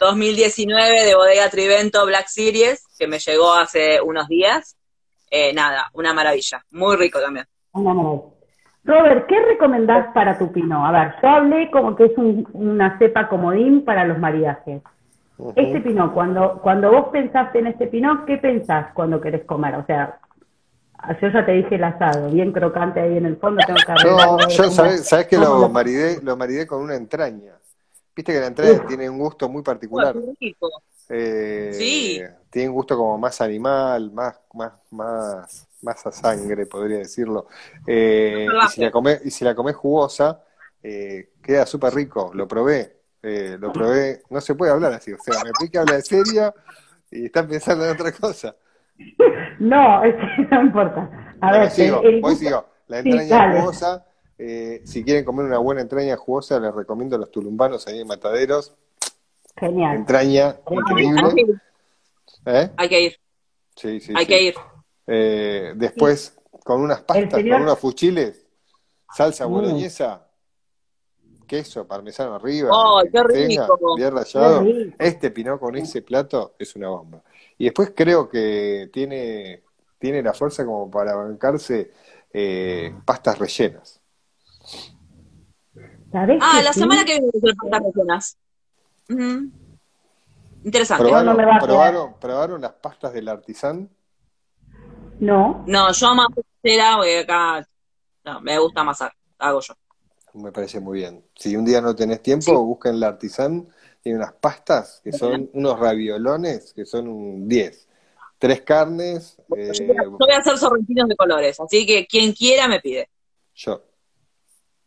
2019 de Bodega Trivento Black Series, que me llegó hace unos días. Eh, nada, una maravilla. Muy rico también. Robert, ¿qué recomendás para tu pinot? A ver, yo hablé como que es una cepa comodín para los maridajes. Este pinot, cuando, cuando vos pensaste en este pinot, ¿qué pensás cuando querés comer? O sea, yo ya te dije el asado, bien crocante ahí en el fondo. Tengo que no, yo sabes, sabes que lo maridé, lo maridé con una entraña. Viste que la entraña tiene un gusto muy particular. Eh, sí. Tiene un gusto como más animal, más, más, más, más a sangre, podría decirlo. Eh, y, si la comés, y si la comés jugosa, eh, queda súper rico. Lo probé, eh, lo probé. No se puede hablar así, o sea, me pique habla de serio y están pensando en otra cosa. No, no importa. A ver, sigo, voy sigo. La entraña jugosa, si quieren comer una buena entraña jugosa, les recomiendo los tulumbanos ahí en Mataderos. Genial. Entraña increíble. Hay que ir. Sí, sí. Hay que ir. Eh, después, con unas pastas, con unos fuchiles, salsa mm. boloñesa, queso parmesano arriba, oh, qué rico. bien rallado. Este pinó con ese plato es una bomba. Y después creo que tiene, tiene la fuerza como para bancarse eh, pastas rellenas. Ah, la semana que viene pastas rellenas. Interesante. ¿Probaron, ¿Probaron las pastas del artisán? No. No, yo más cera porque acá no, me gusta amasar, hago yo. Me parece muy bien. Si un día no tenés tiempo, busquen la artisán, tiene unas pastas que son unos raviolones que son un 10. Tres carnes. Eh, yo, voy a hacer sorrentinos de colores, así que quien quiera me pide. Yo.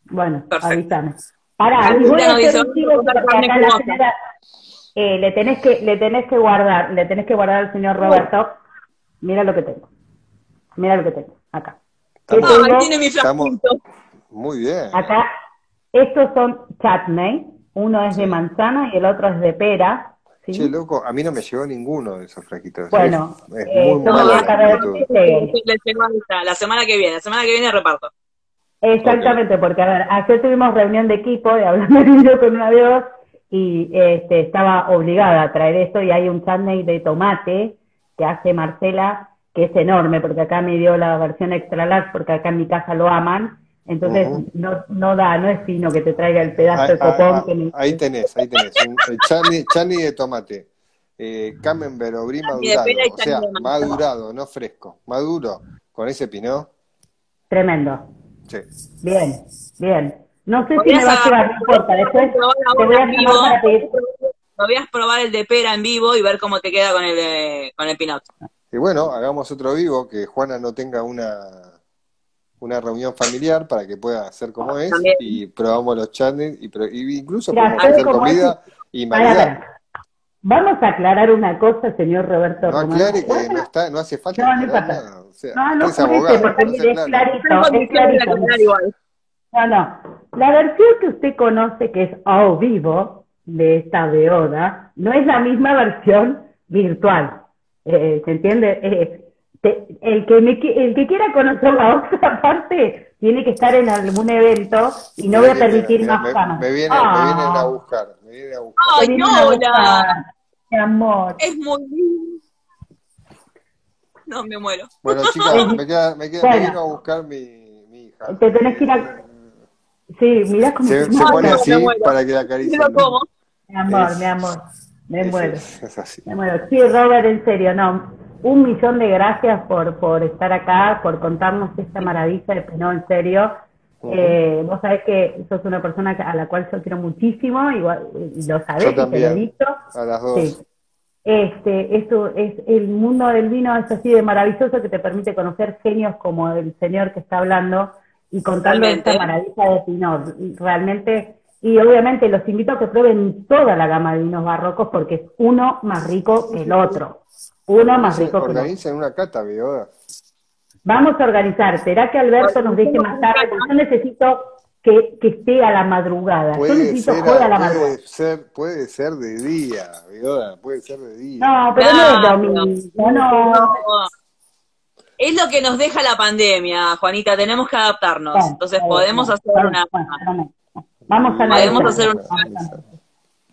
Bueno, avísame. Pará, voy a hacer un acá eh, le tenés que le tenés que guardar, le tenés que guardar al señor Roberto. Mira lo que tengo. Mira lo que tengo, acá. Ah, tiene mi Muy bien. Acá, estos son chutney. Uno es de manzana y el otro es de pera. ¿sí? Che, loco, a mí no me llegó ninguno de esos flaquitos. Bueno, es, eh, muy La semana que viene, la semana que viene reparto. Exactamente, porque a ver, ayer tuvimos reunión de equipo de hablando yo con una de dos y este, estaba obligada a traer esto y hay un chutney de tomate que hace Marcela que es enorme, porque acá me dio la versión extra large, porque acá en mi casa lo aman, entonces no, no da, no es fino que te traiga el pedazo de copón. ahí tenés, ahí tenés, el chani, de tomate, eh, camembert o brie madurado, o sea, madurado, no fresco, maduro, con ese pinó. Tremendo. Sí. Bien, bien. No sé si me va a llevar, no importa, después te voy a llamar para Voy a probar el de pera en vivo y ver cómo te queda con el, con el pinot. Y bueno, hagamos otro vivo, que Juana no tenga una, una reunión familiar para que pueda hacer como es y probamos los channels y, incluso podemos hacer comida y maridar. Vamos a aclarar una cosa, señor Roberto. No aclare que no, está, no hace falta. No, no Nada. O sea, no, no, es abogado, porque es clarito, es clarito. No, no. La versión que usted conoce, que es a vivo, de esta beoda, no es la misma versión virtual. Eh, ¿Se entiende? Eh, el, que el que quiera conocer la otra parte tiene que estar en algún evento y no voy a permitir más me, me, viene, me, vienen a buscar. Me vienen a buscar. ¡Ay, hola! Mi amor. Es muy lindo. No, me muero. Bueno, chicas, me queda, me queda, me vino a buscar mi, mi hija. Te tenés que ir a... Sí, mirá cómo Se, se No, pone no, así me para que la acaricie. Mi amor, Es- mi amor. Me Es- muero. Es, así. Me muero. Sí, Robert, en serio, no. Un millón de gracias por, por estar acá, por contarnos esta maravilla de Pinot, en serio. Eh, vos sabés que sos una persona a la cual yo quiero muchísimo, igual, y lo sabés, Yo y te lo he también. dicho. A las dos. Sí. Este, esto es el mundo del vino es así de maravilloso que te permite conocer genios como el señor que está hablando y contando Totalmente. esta maravilla de Pinot. Realmente, y obviamente los invito a que prueben toda la gama de vinos barrocos porque es uno más rico que el otro. Uno más rico que el otro. organizan una cata, Bioda. Vamos a organizar. ¿Será que Alberto nos deje más tarde? Porque Yo necesito que, que esté a la madrugada. Yo necesito ser, joder a la madrugada. puede ser, puede ser de día, Bioda, puede ser de día. No, pero no Claro. es domingo. No, No. Es lo que nos deja la pandemia, Juanita, tenemos que adaptarnos. Bueno, Entonces podemos hacer bueno, una, bueno. Vamos a Podemos hacer un-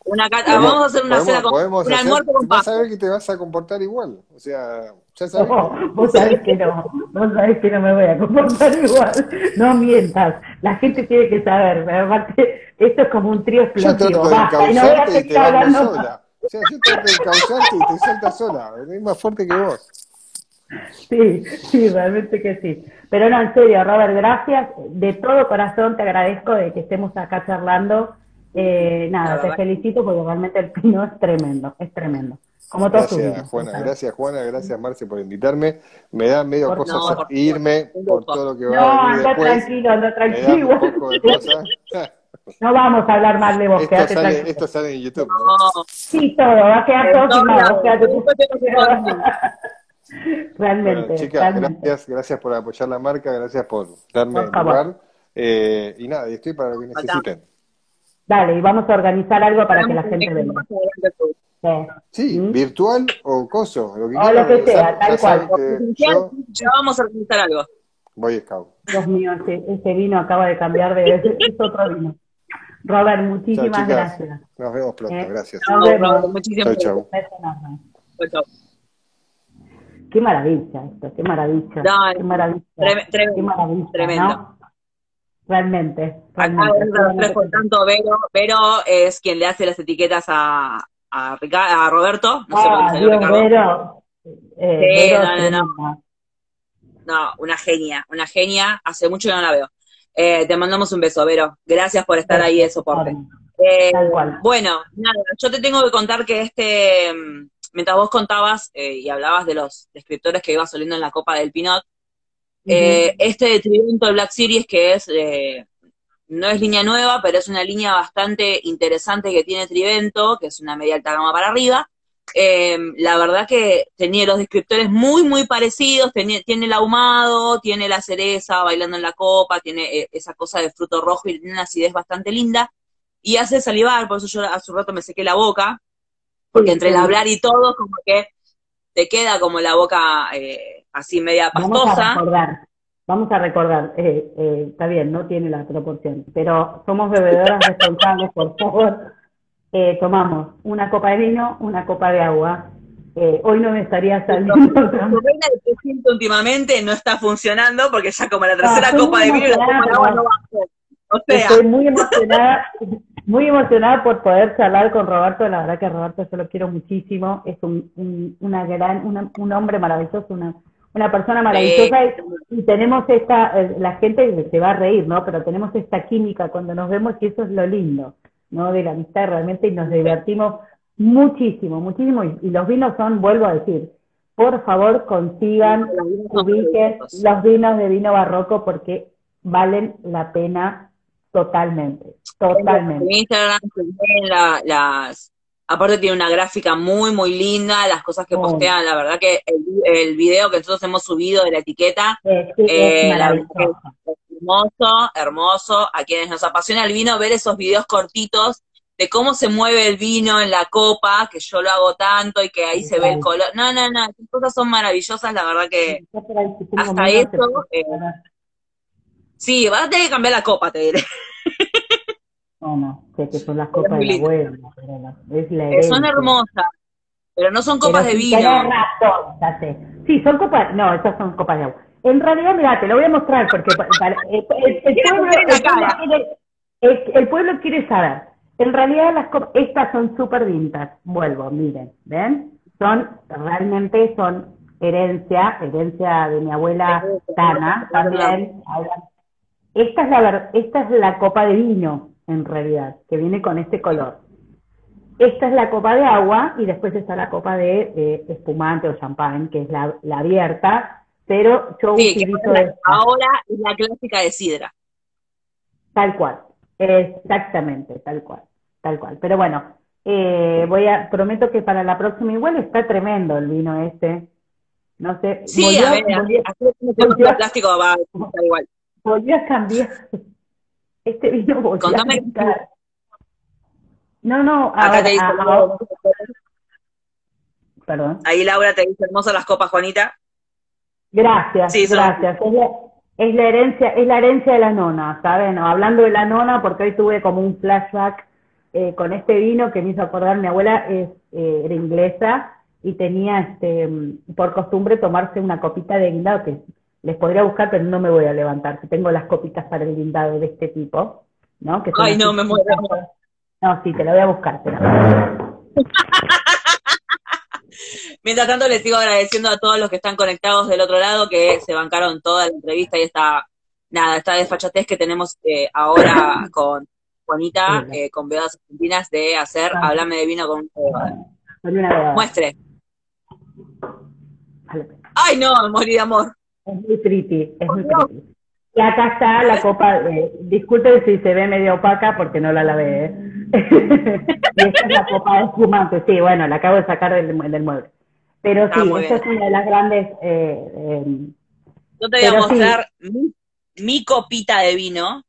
una ca- ah, vamos a hacer una cena con un hacer- almuerzo con Vas a ver que te vas a comportar igual. O sea, ya sabes. No, vos sabés que no, vos sabés que no me voy a comportar igual. No mientas, la gente tiene que saber. pero Aparte, esto es como un trío Yo trato de encauzarte y te vas sola. O sea, yo trato de encauzarte y te saltas sola. Es más fuerte que vos. Sí, sí, realmente que sí. Pero no, en serio, Robert, gracias. De todo corazón te agradezco de que estemos acá charlando. Eh, nada, te felicito porque realmente el pino es tremendo, es tremendo. Como Gracias, vinos, Juana. ¿sabes? Gracias, Juana. Gracias, Marce, por invitarme. Me da medio Por- cosas no, por- irme por todo lo que va No, a venir anda después. tranquilo, anda Me da tranquilo. un poco de cosas. No vamos a hablar más de vos, Esto quédate sale, tranquilo. esto sale en YouTube. ¿no? No, Sí, todo, va a quedar todo filmado, Realmente, Bueno, chicas, realmente. gracias, gracias por apoyar la marca, gracias por darme el lugar. Eh, y nada, y estoy para lo que necesiten. Dale, y vamos a organizar algo para que la gente venga. Sí. Sí, ¿Mm? virtual o coso, lo que O lo que sea, tal cual. yo Ya vamos a organizar algo. voy scout. Dios mío, ese, ese vino acaba de cambiar de... Es otro vino. Robert, muchísimas gracias. Nos vemos pronto, Eh, gracias. Nos vemos. Muchísimas gracias. Chau, chau. Qué maravilla esto, qué maravilla. No, qué maravilla. trem- qué maravilla, tremendo. ¿no? Realmente, Acá realmente. los tres por tanto, Vero, Vero es quien le hace las etiquetas a, a, Rica- a Roberto. No sé Ah, salió Dios, Ricardo. Vero. Eh, Sí, Vero no, no, no. una genia, una genia. Hace mucho que no la veo. Eh, te mandamos un beso, Vero. Gracias por estar ahí de soporte. Eh, Tal cual. bueno, nada, yo te tengo que contar que este, mm, mientras vos contabas eh, y hablabas de los descriptores que iba saliendo en la Copa del Pinot, eh, este de Trivento Black Series, que es, eh, no es línea nueva, pero es una línea bastante interesante que tiene Trivento, que es una media alta gama para arriba. Eh, la verdad que tenía los descriptores muy, muy parecidos, tenía- tiene el ahumado, tiene la cereza bailando en la copa, tiene eh, esa cosa de fruto rojo y tiene una acidez bastante linda, y hace salivar, por eso yo hace un rato me sequé la boca, porque entre el hablar y todo, como que te queda como la boca eh, así media Vamos a pastosa. recordar, vamos a recordar, eh, eh, está bien, no tiene la proporción, pero somos bebedoras responsables, por favor. Eh, tomamos una copa de vino, una copa de agua. Hoy no me estaría saliendo. Tu reina de 300 últimamente no está funcionando porque ya como la tercera estoy copa de vino la copa de agua no bajó. O sea, Estoy muy emocionada, muy emocionada por poder charlar con Roberto. La verdad que Roberto yo lo quiero muchísimo. Es un, un- una gran, una- un hombre maravilloso, una, una persona maravillosa. Y, y tenemos esta, eh, la gente se va a reír, ¿no? Pero tenemos esta química cuando nos vemos y eso es lo lindo, ¿no? De la amistad realmente y nos divertimos muchísimo, muchísimo. Y, y los vinos son, vuelvo a decir, por favor consigan, ubiquen los vinos de vino barroco porque valen la pena totalmente, En totalmente. Instagram se ven la- las. Aparte tiene una gráfica muy, muy linda, las cosas que postean, la verdad que el, el video que nosotros hemos subido de la etiqueta sí, Eh, es hermoso, hermoso. A quienes nos apasiona el vino, ver esos videos cortitos de cómo se mueve el vino en la copa, que yo lo hago tanto y que ahí se ve el color. No, no, no, esas cosas son maravillosas, la verdad que hasta eso, te puedo eh, regalar. Sí, vas a tener que cambiar la copa, te diré. No, no, sé que son las copas de la- es la Eh, son hermosas. Pero no son copas de vino. Tienes razón, ya sé. Sí, son copas, no, esas son copas de agua. En realidad, mira, te lo voy a mostrar porque para, el, el, el, pueblo, quiere, el, pueblo quiere saber. En realidad, las copas, estas son súper vintas. Vuelvo, miren, ¿ven? Son, realmente son herencia, herencia de mi abuela Tana, también. Esta es la, esta es la copa de vino, en realidad, que viene con este color. Esta es la copa de agua y después está la copa de espumante o champán, que es la, abierta, pero yo utilizo Ahora es la clásica de sidra. Tal cual, exactamente, tal cual, tal cual. Pero bueno, eh, voy a, prometo que para la próxima igual está tremendo el vino este. No sé. Sí, a ver, volvió, plástico va a estar igual. Volví a cambiar. Este vino volvió Contame a cambiar. No, no, acá te dice, Perdón. Ahí Laura te dice hermosas las copas, Juanita. Gracias, gracias. Es la, herencia, es la herencia de la nona, ¿saben? Hablando de la nona, porque hoy tuve como un flashback eh, con este vino que me hizo acordar, mi abuela es, eh, era inglesa y tenía este por costumbre tomarse una copita de guindado, que les podría buscar, pero no me voy a levantar, que tengo las copitas para el guindado de este tipo, ¿no? Que Ay, no, me muero. No, sí, te la voy a buscar. Mientras tanto, les sigo agradeciendo a todos los que están conectados del otro lado, que se bancaron toda la entrevista y esta, nada, esta desfachatez que tenemos eh, ahora con Juanita, eh, con Beadas Argentinas, de hacer ah. Háblame de vino con una Muestre. Ay, no, morí de amor. Es muy pretty, es muy pretty. Y acá está la copa, de, disculpen si se ve medio opaca porque no la lavé, ¿eh? y esta es la copa de espumante, sí, bueno, la acabo de sacar del, mueble. Pero sí, esta es una de las grandes... Eh, em, yo te voy a mostrar mi, copita de vino,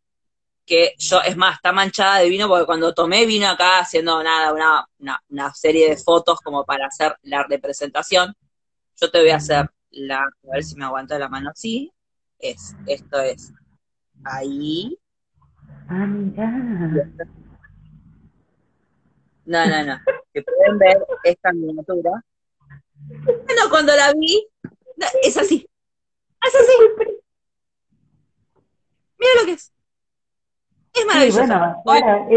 que yo, es más, está manchada de vino porque cuando tomé vino acá haciendo nada, una, una, una serie de fotos como para hacer la representación, yo te voy a hacer la, a ver si me aguanta la mano así, es, esto es ahí. Ah, mira. No, no, no. Que pueden ver esta miniatura. Bueno, cuando la vi, es así. Es así. Mira lo que es. Es maravilloso. bueno,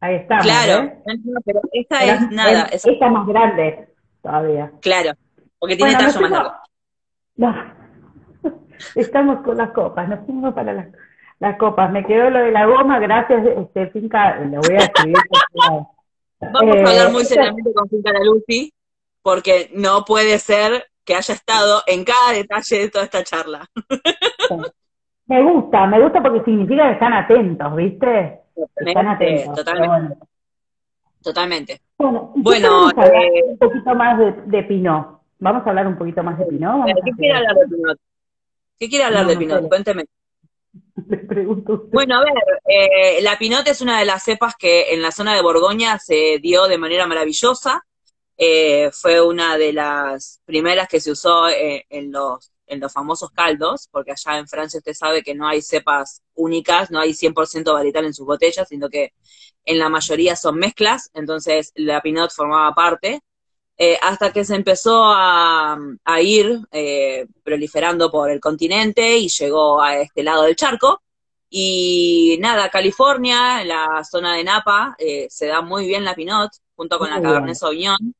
Ahí está. Claro, ¿eh? pero esta es nada. Es, esta más grande todavía. Claro, porque tiene tallo más largo. No, estamos con las copas, nos fuimos para las las copas. Me quedó lo de la goma, gracias, este, Finca, lo voy a escribir. Vamos a hablar muy eh, seriamente con Finca La Lucy, porque no puede ser que haya estado en cada detalle de toda esta charla. Me gusta, me gusta porque significa que están atentos, ¿viste? están atentos. Totalmente. Totalmente. Bueno, eh, un poquito más de, de Pinot. Vamos a hablar un poquito más de Pinot. ¿Qué quiere hablar de Pinot? ¿Qué quiere hablar de Pinot? Cuénteme. Bueno, a ver, eh, la Pinot es una de las cepas que en la zona de Borgoña se dio de manera maravillosa. Eh, fue una de las primeras que se usó eh, en, los, en los famosos caldos, porque allá en Francia usted sabe que no hay cepas únicas, no hay 100% varietal en sus botellas, sino que en la mayoría son mezclas, entonces la Pinot formaba parte. Eh, hasta que se empezó a, ir eh, proliferando por el continente y llegó a este lado del charco. Y nada, California, la zona de Napa, eh, se da muy bien la Pinot, junto con la Cabernet Sauvignon.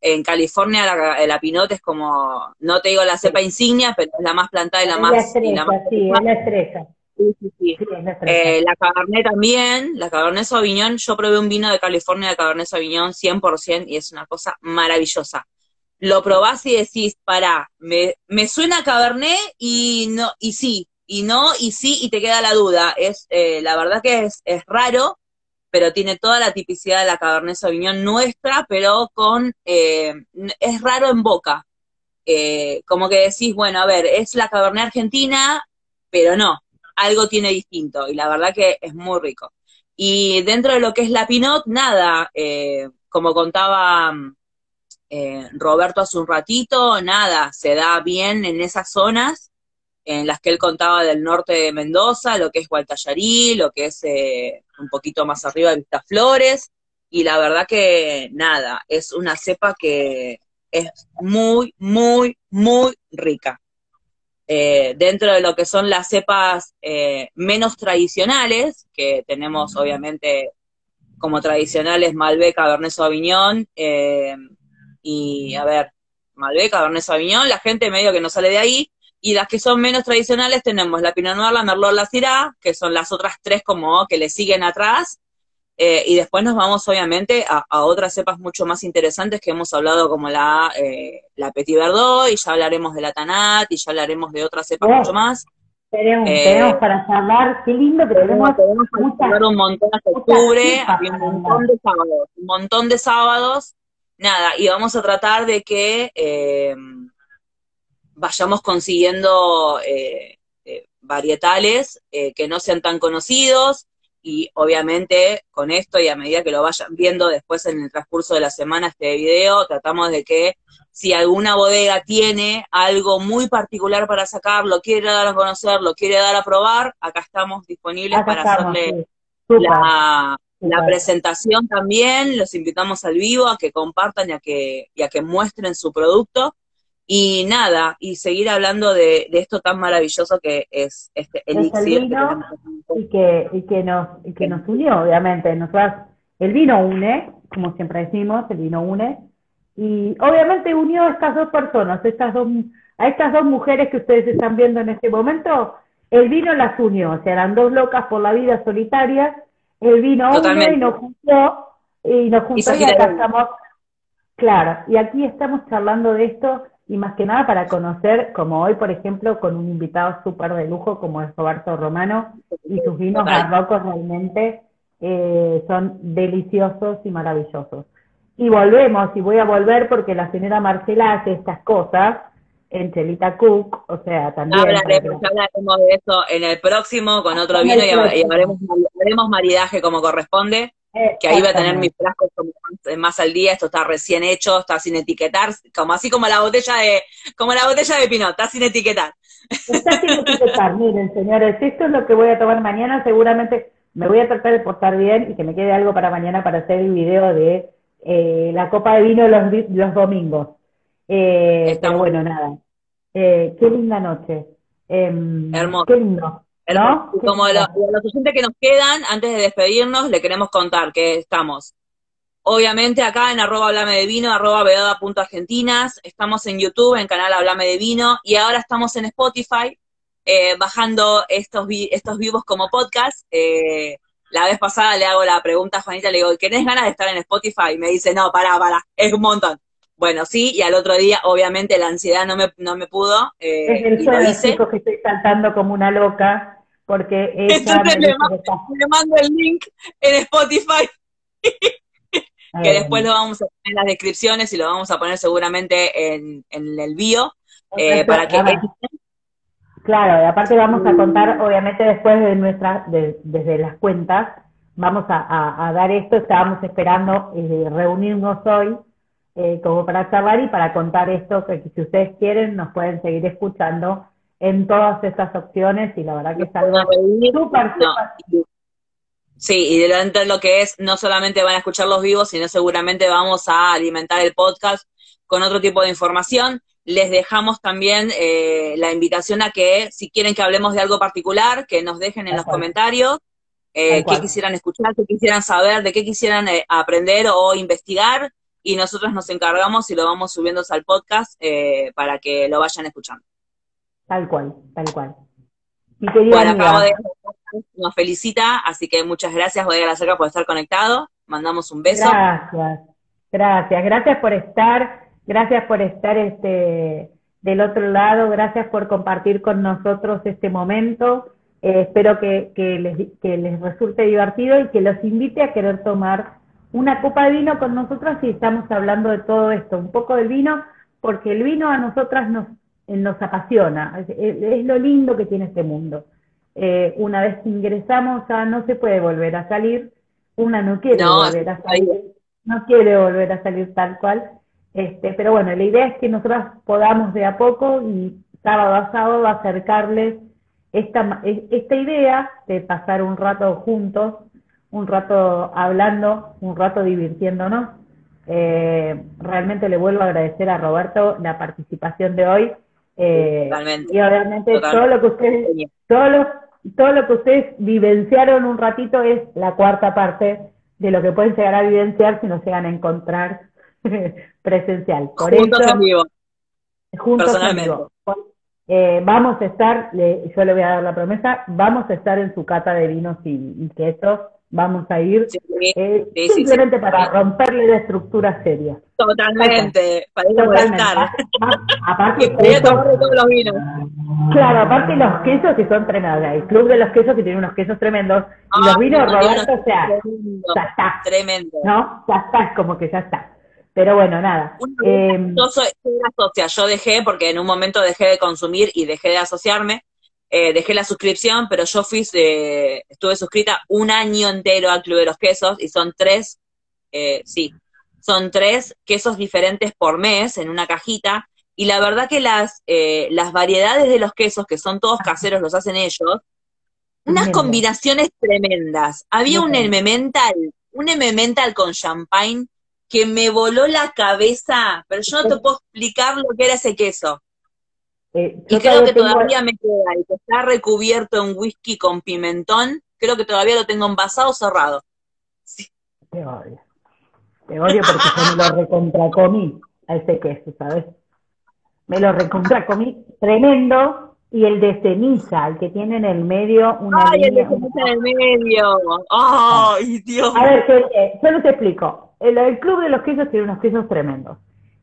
En California la, la, Pinot es como, no te digo la cepa insignia, pero es la más plantada y la más... sí, es la estrella. Sí, sí, sí. Eh, la Cabernet también, la Cabernet Sauvignon, yo probé un vino de California de Cabernet Sauvignon 100% y es una cosa maravillosa. Lo probás y decís, para, me, me suena Cabernet y no, y sí, y no, y sí, y te queda la duda. Es, eh, la verdad que es, es raro, pero tiene toda la tipicidad de la Cabernet Sauvignon nuestra, pero con, eh, es raro en boca. como que decís, bueno, a ver, es la Cabernet Argentina, pero no, algo tiene distinto y la verdad que es muy rico. Y dentro de lo que es la Pinot, nada, eh, como contaba eh, Roberto hace un ratito, nada, se da bien en esas zonas en las que él contaba del norte de Mendoza, lo que es Gualtallarí, lo que es eh, un poquito más arriba de Flores y la verdad que nada, es una cepa que es muy, muy, muy rica. Eh, dentro de lo que son las cepas eh, menos tradicionales, que tenemos obviamente como tradicionales Malbec, Cabernet Sauvignon, eh, y a ver, Malbec, Cabernet Sauvignon, la gente medio que no sale de ahí, y las que son menos tradicionales tenemos la Pinot Noir, la Merlot, la Syrah, que son las otras tres como que le siguen atrás, eh, y después nos vamos obviamente a, otras cepas mucho más interesantes que hemos hablado como la, eh, la Petit Verdot, y ya hablaremos de la Tanat, y ya hablaremos de otras cepas mucho más. Tenemos, eh, tenemos para charlar, qué lindo, pero tenemos, un montón hasta octubre, un montón de sábados, un montón de sábados, nada, y vamos a tratar de que eh, vayamos consiguiendo eh, varietales que no sean tan conocidos, y obviamente con esto y a medida que lo vayan viendo después en el transcurso de la semana este video, tratamos de que si alguna bodega tiene algo muy particular para sacar, lo quiere dar a conocer, lo quiere dar a probar, acá estamos disponibles para hacerle la, presentación también, los invitamos al vivo a que compartan y a que, y a que muestren su producto. Y nada, y seguir hablando de, esto tan maravilloso que es este elixir. El vino, y, que, y, que nos, y que nos unió, obviamente. Nosotras, el vino une, como siempre decimos, el vino une. Y obviamente unió a estas dos personas, estas dos, a estas dos mujeres que ustedes están viendo en este momento, el vino las unió. O sea, eran dos locas por la vida solitaria, el vino unió y nos juntó, y nos juntó y acá estamos, claro, y aquí estamos charlando de esto y más que nada para conocer, como hoy, por ejemplo, con un invitado súper de lujo como es Roberto Romano, y sus vinos barrocos realmente eh, son deliciosos y maravillosos. Y volvemos, y voy a volver porque la señora Marcela hace estas cosas en Chelita Cook, o sea, también... Hablaremos, hablaremos de eso en el próximo con otro vino y, haremos maridaje como corresponde que ahí va a tener mis frascos más al día, esto está recién hecho, está sin etiquetar, como así como la botella de, como la botella de Pinot, está sin etiquetar. Está sin etiquetar, miren señores, esto es lo que voy a tomar mañana, seguramente me voy a tratar de portar bien y que me quede algo para mañana para hacer el video de eh, la copa de vino los, los domingos. Eh, pero bueno, nada. Eh, qué linda noche. Em, Hermoso. Qué lindo. Como a los, oyentes que nos quedan, antes de despedirnos, le queremos contar que estamos, obviamente, acá en arroba hablame de vino, arroba argentinas, estamos en YouTube, en canal Hablame de Vino, y ahora estamos en Spotify, eh, bajando estos, estos vivos como podcast. Eh, la vez pasada le hago la pregunta a Juanita, le digo, ¿tenés ganas de estar en Spotify? Y me dice, no, pará, pará, es un montón. Bueno, sí, y al otro día, obviamente, la ansiedad no me, no me pudo. Eh, es el y que estoy saltando como una loca porque Entonces le mando, el link en Spotify, que después lo vamos a poner en las descripciones y lo vamos a poner seguramente en, el bio, eh, para que... Claro, y aparte vamos a contar, obviamente después de nuestras, desde las cuentas, vamos a, dar esto, estábamos esperando eh, reunirnos hoy eh, como para charlar y para contar esto, que si ustedes quieren nos pueden seguir escuchando en todas estas opciones y la verdad que es algo súper, Sí, y delante de lo que es, no solamente van a escuchar los vivos, sino seguramente vamos a alimentar el podcast con otro tipo de información. Les dejamos también eh, la invitación a que si quieren que hablemos de algo particular, que nos dejen en los comentarios eh, qué quisieran escuchar, qué quisieran saber, de qué quisieran eh, aprender o investigar, y nosotros nos encargamos y lo vamos subiendo al podcast eh, para que lo vayan escuchando. Tal cual, tal cual. bueno, acabo de nos felicita, así que muchas gracias, voy a agradecer por estar conectado. Mandamos un beso. Gracias, gracias, gracias por estar, gracias por estar este del otro lado, gracias por compartir con nosotros este momento. Eh, espero que, que, les, que les resulte divertido y que los invite a querer tomar una copa de vino con nosotros y estamos hablando de todo esto, un poco del vino, porque el vino a nosotras nos nos apasiona, es, lo lindo que tiene este mundo. Eh, una vez que ingresamos a no se puede volver a salir, una no quiere volver a salir, no quiere volver a salir tal cual, este, pero bueno, la idea es que nosotros podamos de a poco y sábado a sábado acercarles esta, esta idea de pasar un rato juntos, un rato hablando, un rato divirtiéndonos. Eh, realmente le vuelvo a agradecer a Roberto la participación de hoy. Eh, y obviamente todo lo que ustedes, todo lo, todo lo que ustedes vivenciaron un ratito es la cuarta parte de lo que pueden llegar a vivenciar si nos llegan a encontrar presencial. Por juntos en vivo. Juntos en eh, vamos a estar, yo le voy a dar la promesa, vamos a estar en su cata de vinos y, y quesos vamos a ir eh, simplemente para romperle la estructura seria. Totalmente, para ir a Aparte, todos los vinos. Claro, aparte los quesos que son tremendos, el club de los quesos que tiene unos quesos tremendos, y los vinos, Roberto, o sea, ya está. Tremendo. ¿No? Ya está, es como que ya está. Pero bueno, nada. Eh, yo soy, socia, yo dejé, porque en un momento dejé de consumir y dejé de asociarme, eh, dejé la suscripción, pero yo fui, eh, estuve suscrita un año entero al Club de los Quesos y son tres, eh, sí, son tres quesos diferentes por mes en una cajita. Y la verdad que las, eh, las variedades de los quesos, que son todos caseros, los hacen ellos, unas combinaciones tremendas. Había un Emmental, un Emmental con champagne que me voló la cabeza, pero yo no te puedo explicar lo que era ese queso. Eh, y creo que todavía me queda, y que está recubierto en whisky con pimentón, creo que todavía lo tengo envasado cerrado. Te odio. Te odio porque yo me lo recontracomí a ese queso, ¿sabes? Me lo recontracomí tremendo y el de ceniza, el que tiene en el medio una ¡Ay, el de ceniza en el medio! ¡Ay, Dios! A ver, yo te explico. El, el Club de los Quesos tiene unos quesos tremendos.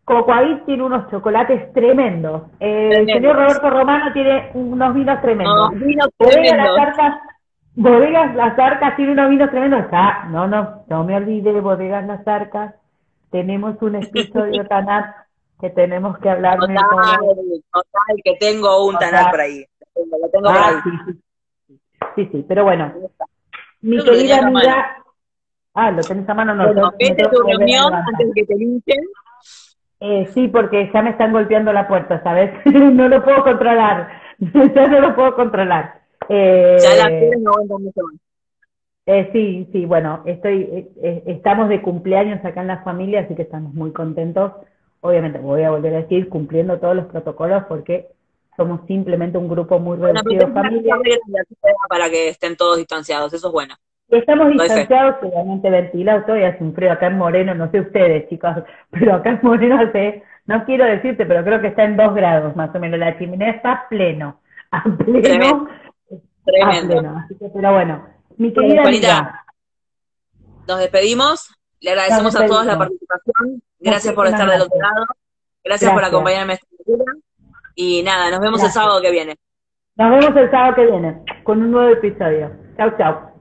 Cocoaí tiene unos chocolates tremendos. el señor Roberto Romano tiene unos vinos tremendos. No, vinos tremendos. Las Arcas, Bodegas Las Arcas tiene unos vinos tremendos. Ah, no, no, no me olvide de Bodegas Las Arcas. Tenemos un episodio Tanat que tenemos que hablar. Total, total, que tengo un Tanat por ahí. Lo tengo ah, ahí. Sí, sí, sí, sí, pero bueno. Mi querida amiga... Ah, lo tenés a mano. No, bueno, vete tu reunión antes de que te linchen. Eh, sí, porque ya me están golpeando la puerta, ¿sabes? no lo puedo controlar, ya no lo puedo controlar. Eh, ya la no eh, sí, sí, bueno, estoy, eh, eh, estamos de cumpleaños acá en la familia, así que estamos muy contentos. Obviamente, voy a volver a decir, cumpliendo todos los protocolos porque somos simplemente un grupo muy reducido familia. Para que estén todos distanciados, eso es bueno. Estamos distanciados, obviamente ventilados, todavía hace un frío acá en Moreno, no sé ustedes, chicos, pero acá en Moreno hace, no quiero decirte, pero creo que está en dos grados más o menos. La chimenea está a pleno, a pleno. Tremendo. Así que, pero bueno, mi querida nos despedimos, le agradecemos a todos la participación, gracias por estar del otro lado, gracias, por acompañarme esta y nada, nos vemos el sábado que viene. Nos vemos el sábado que viene con un nuevo episodio. Chau, chau.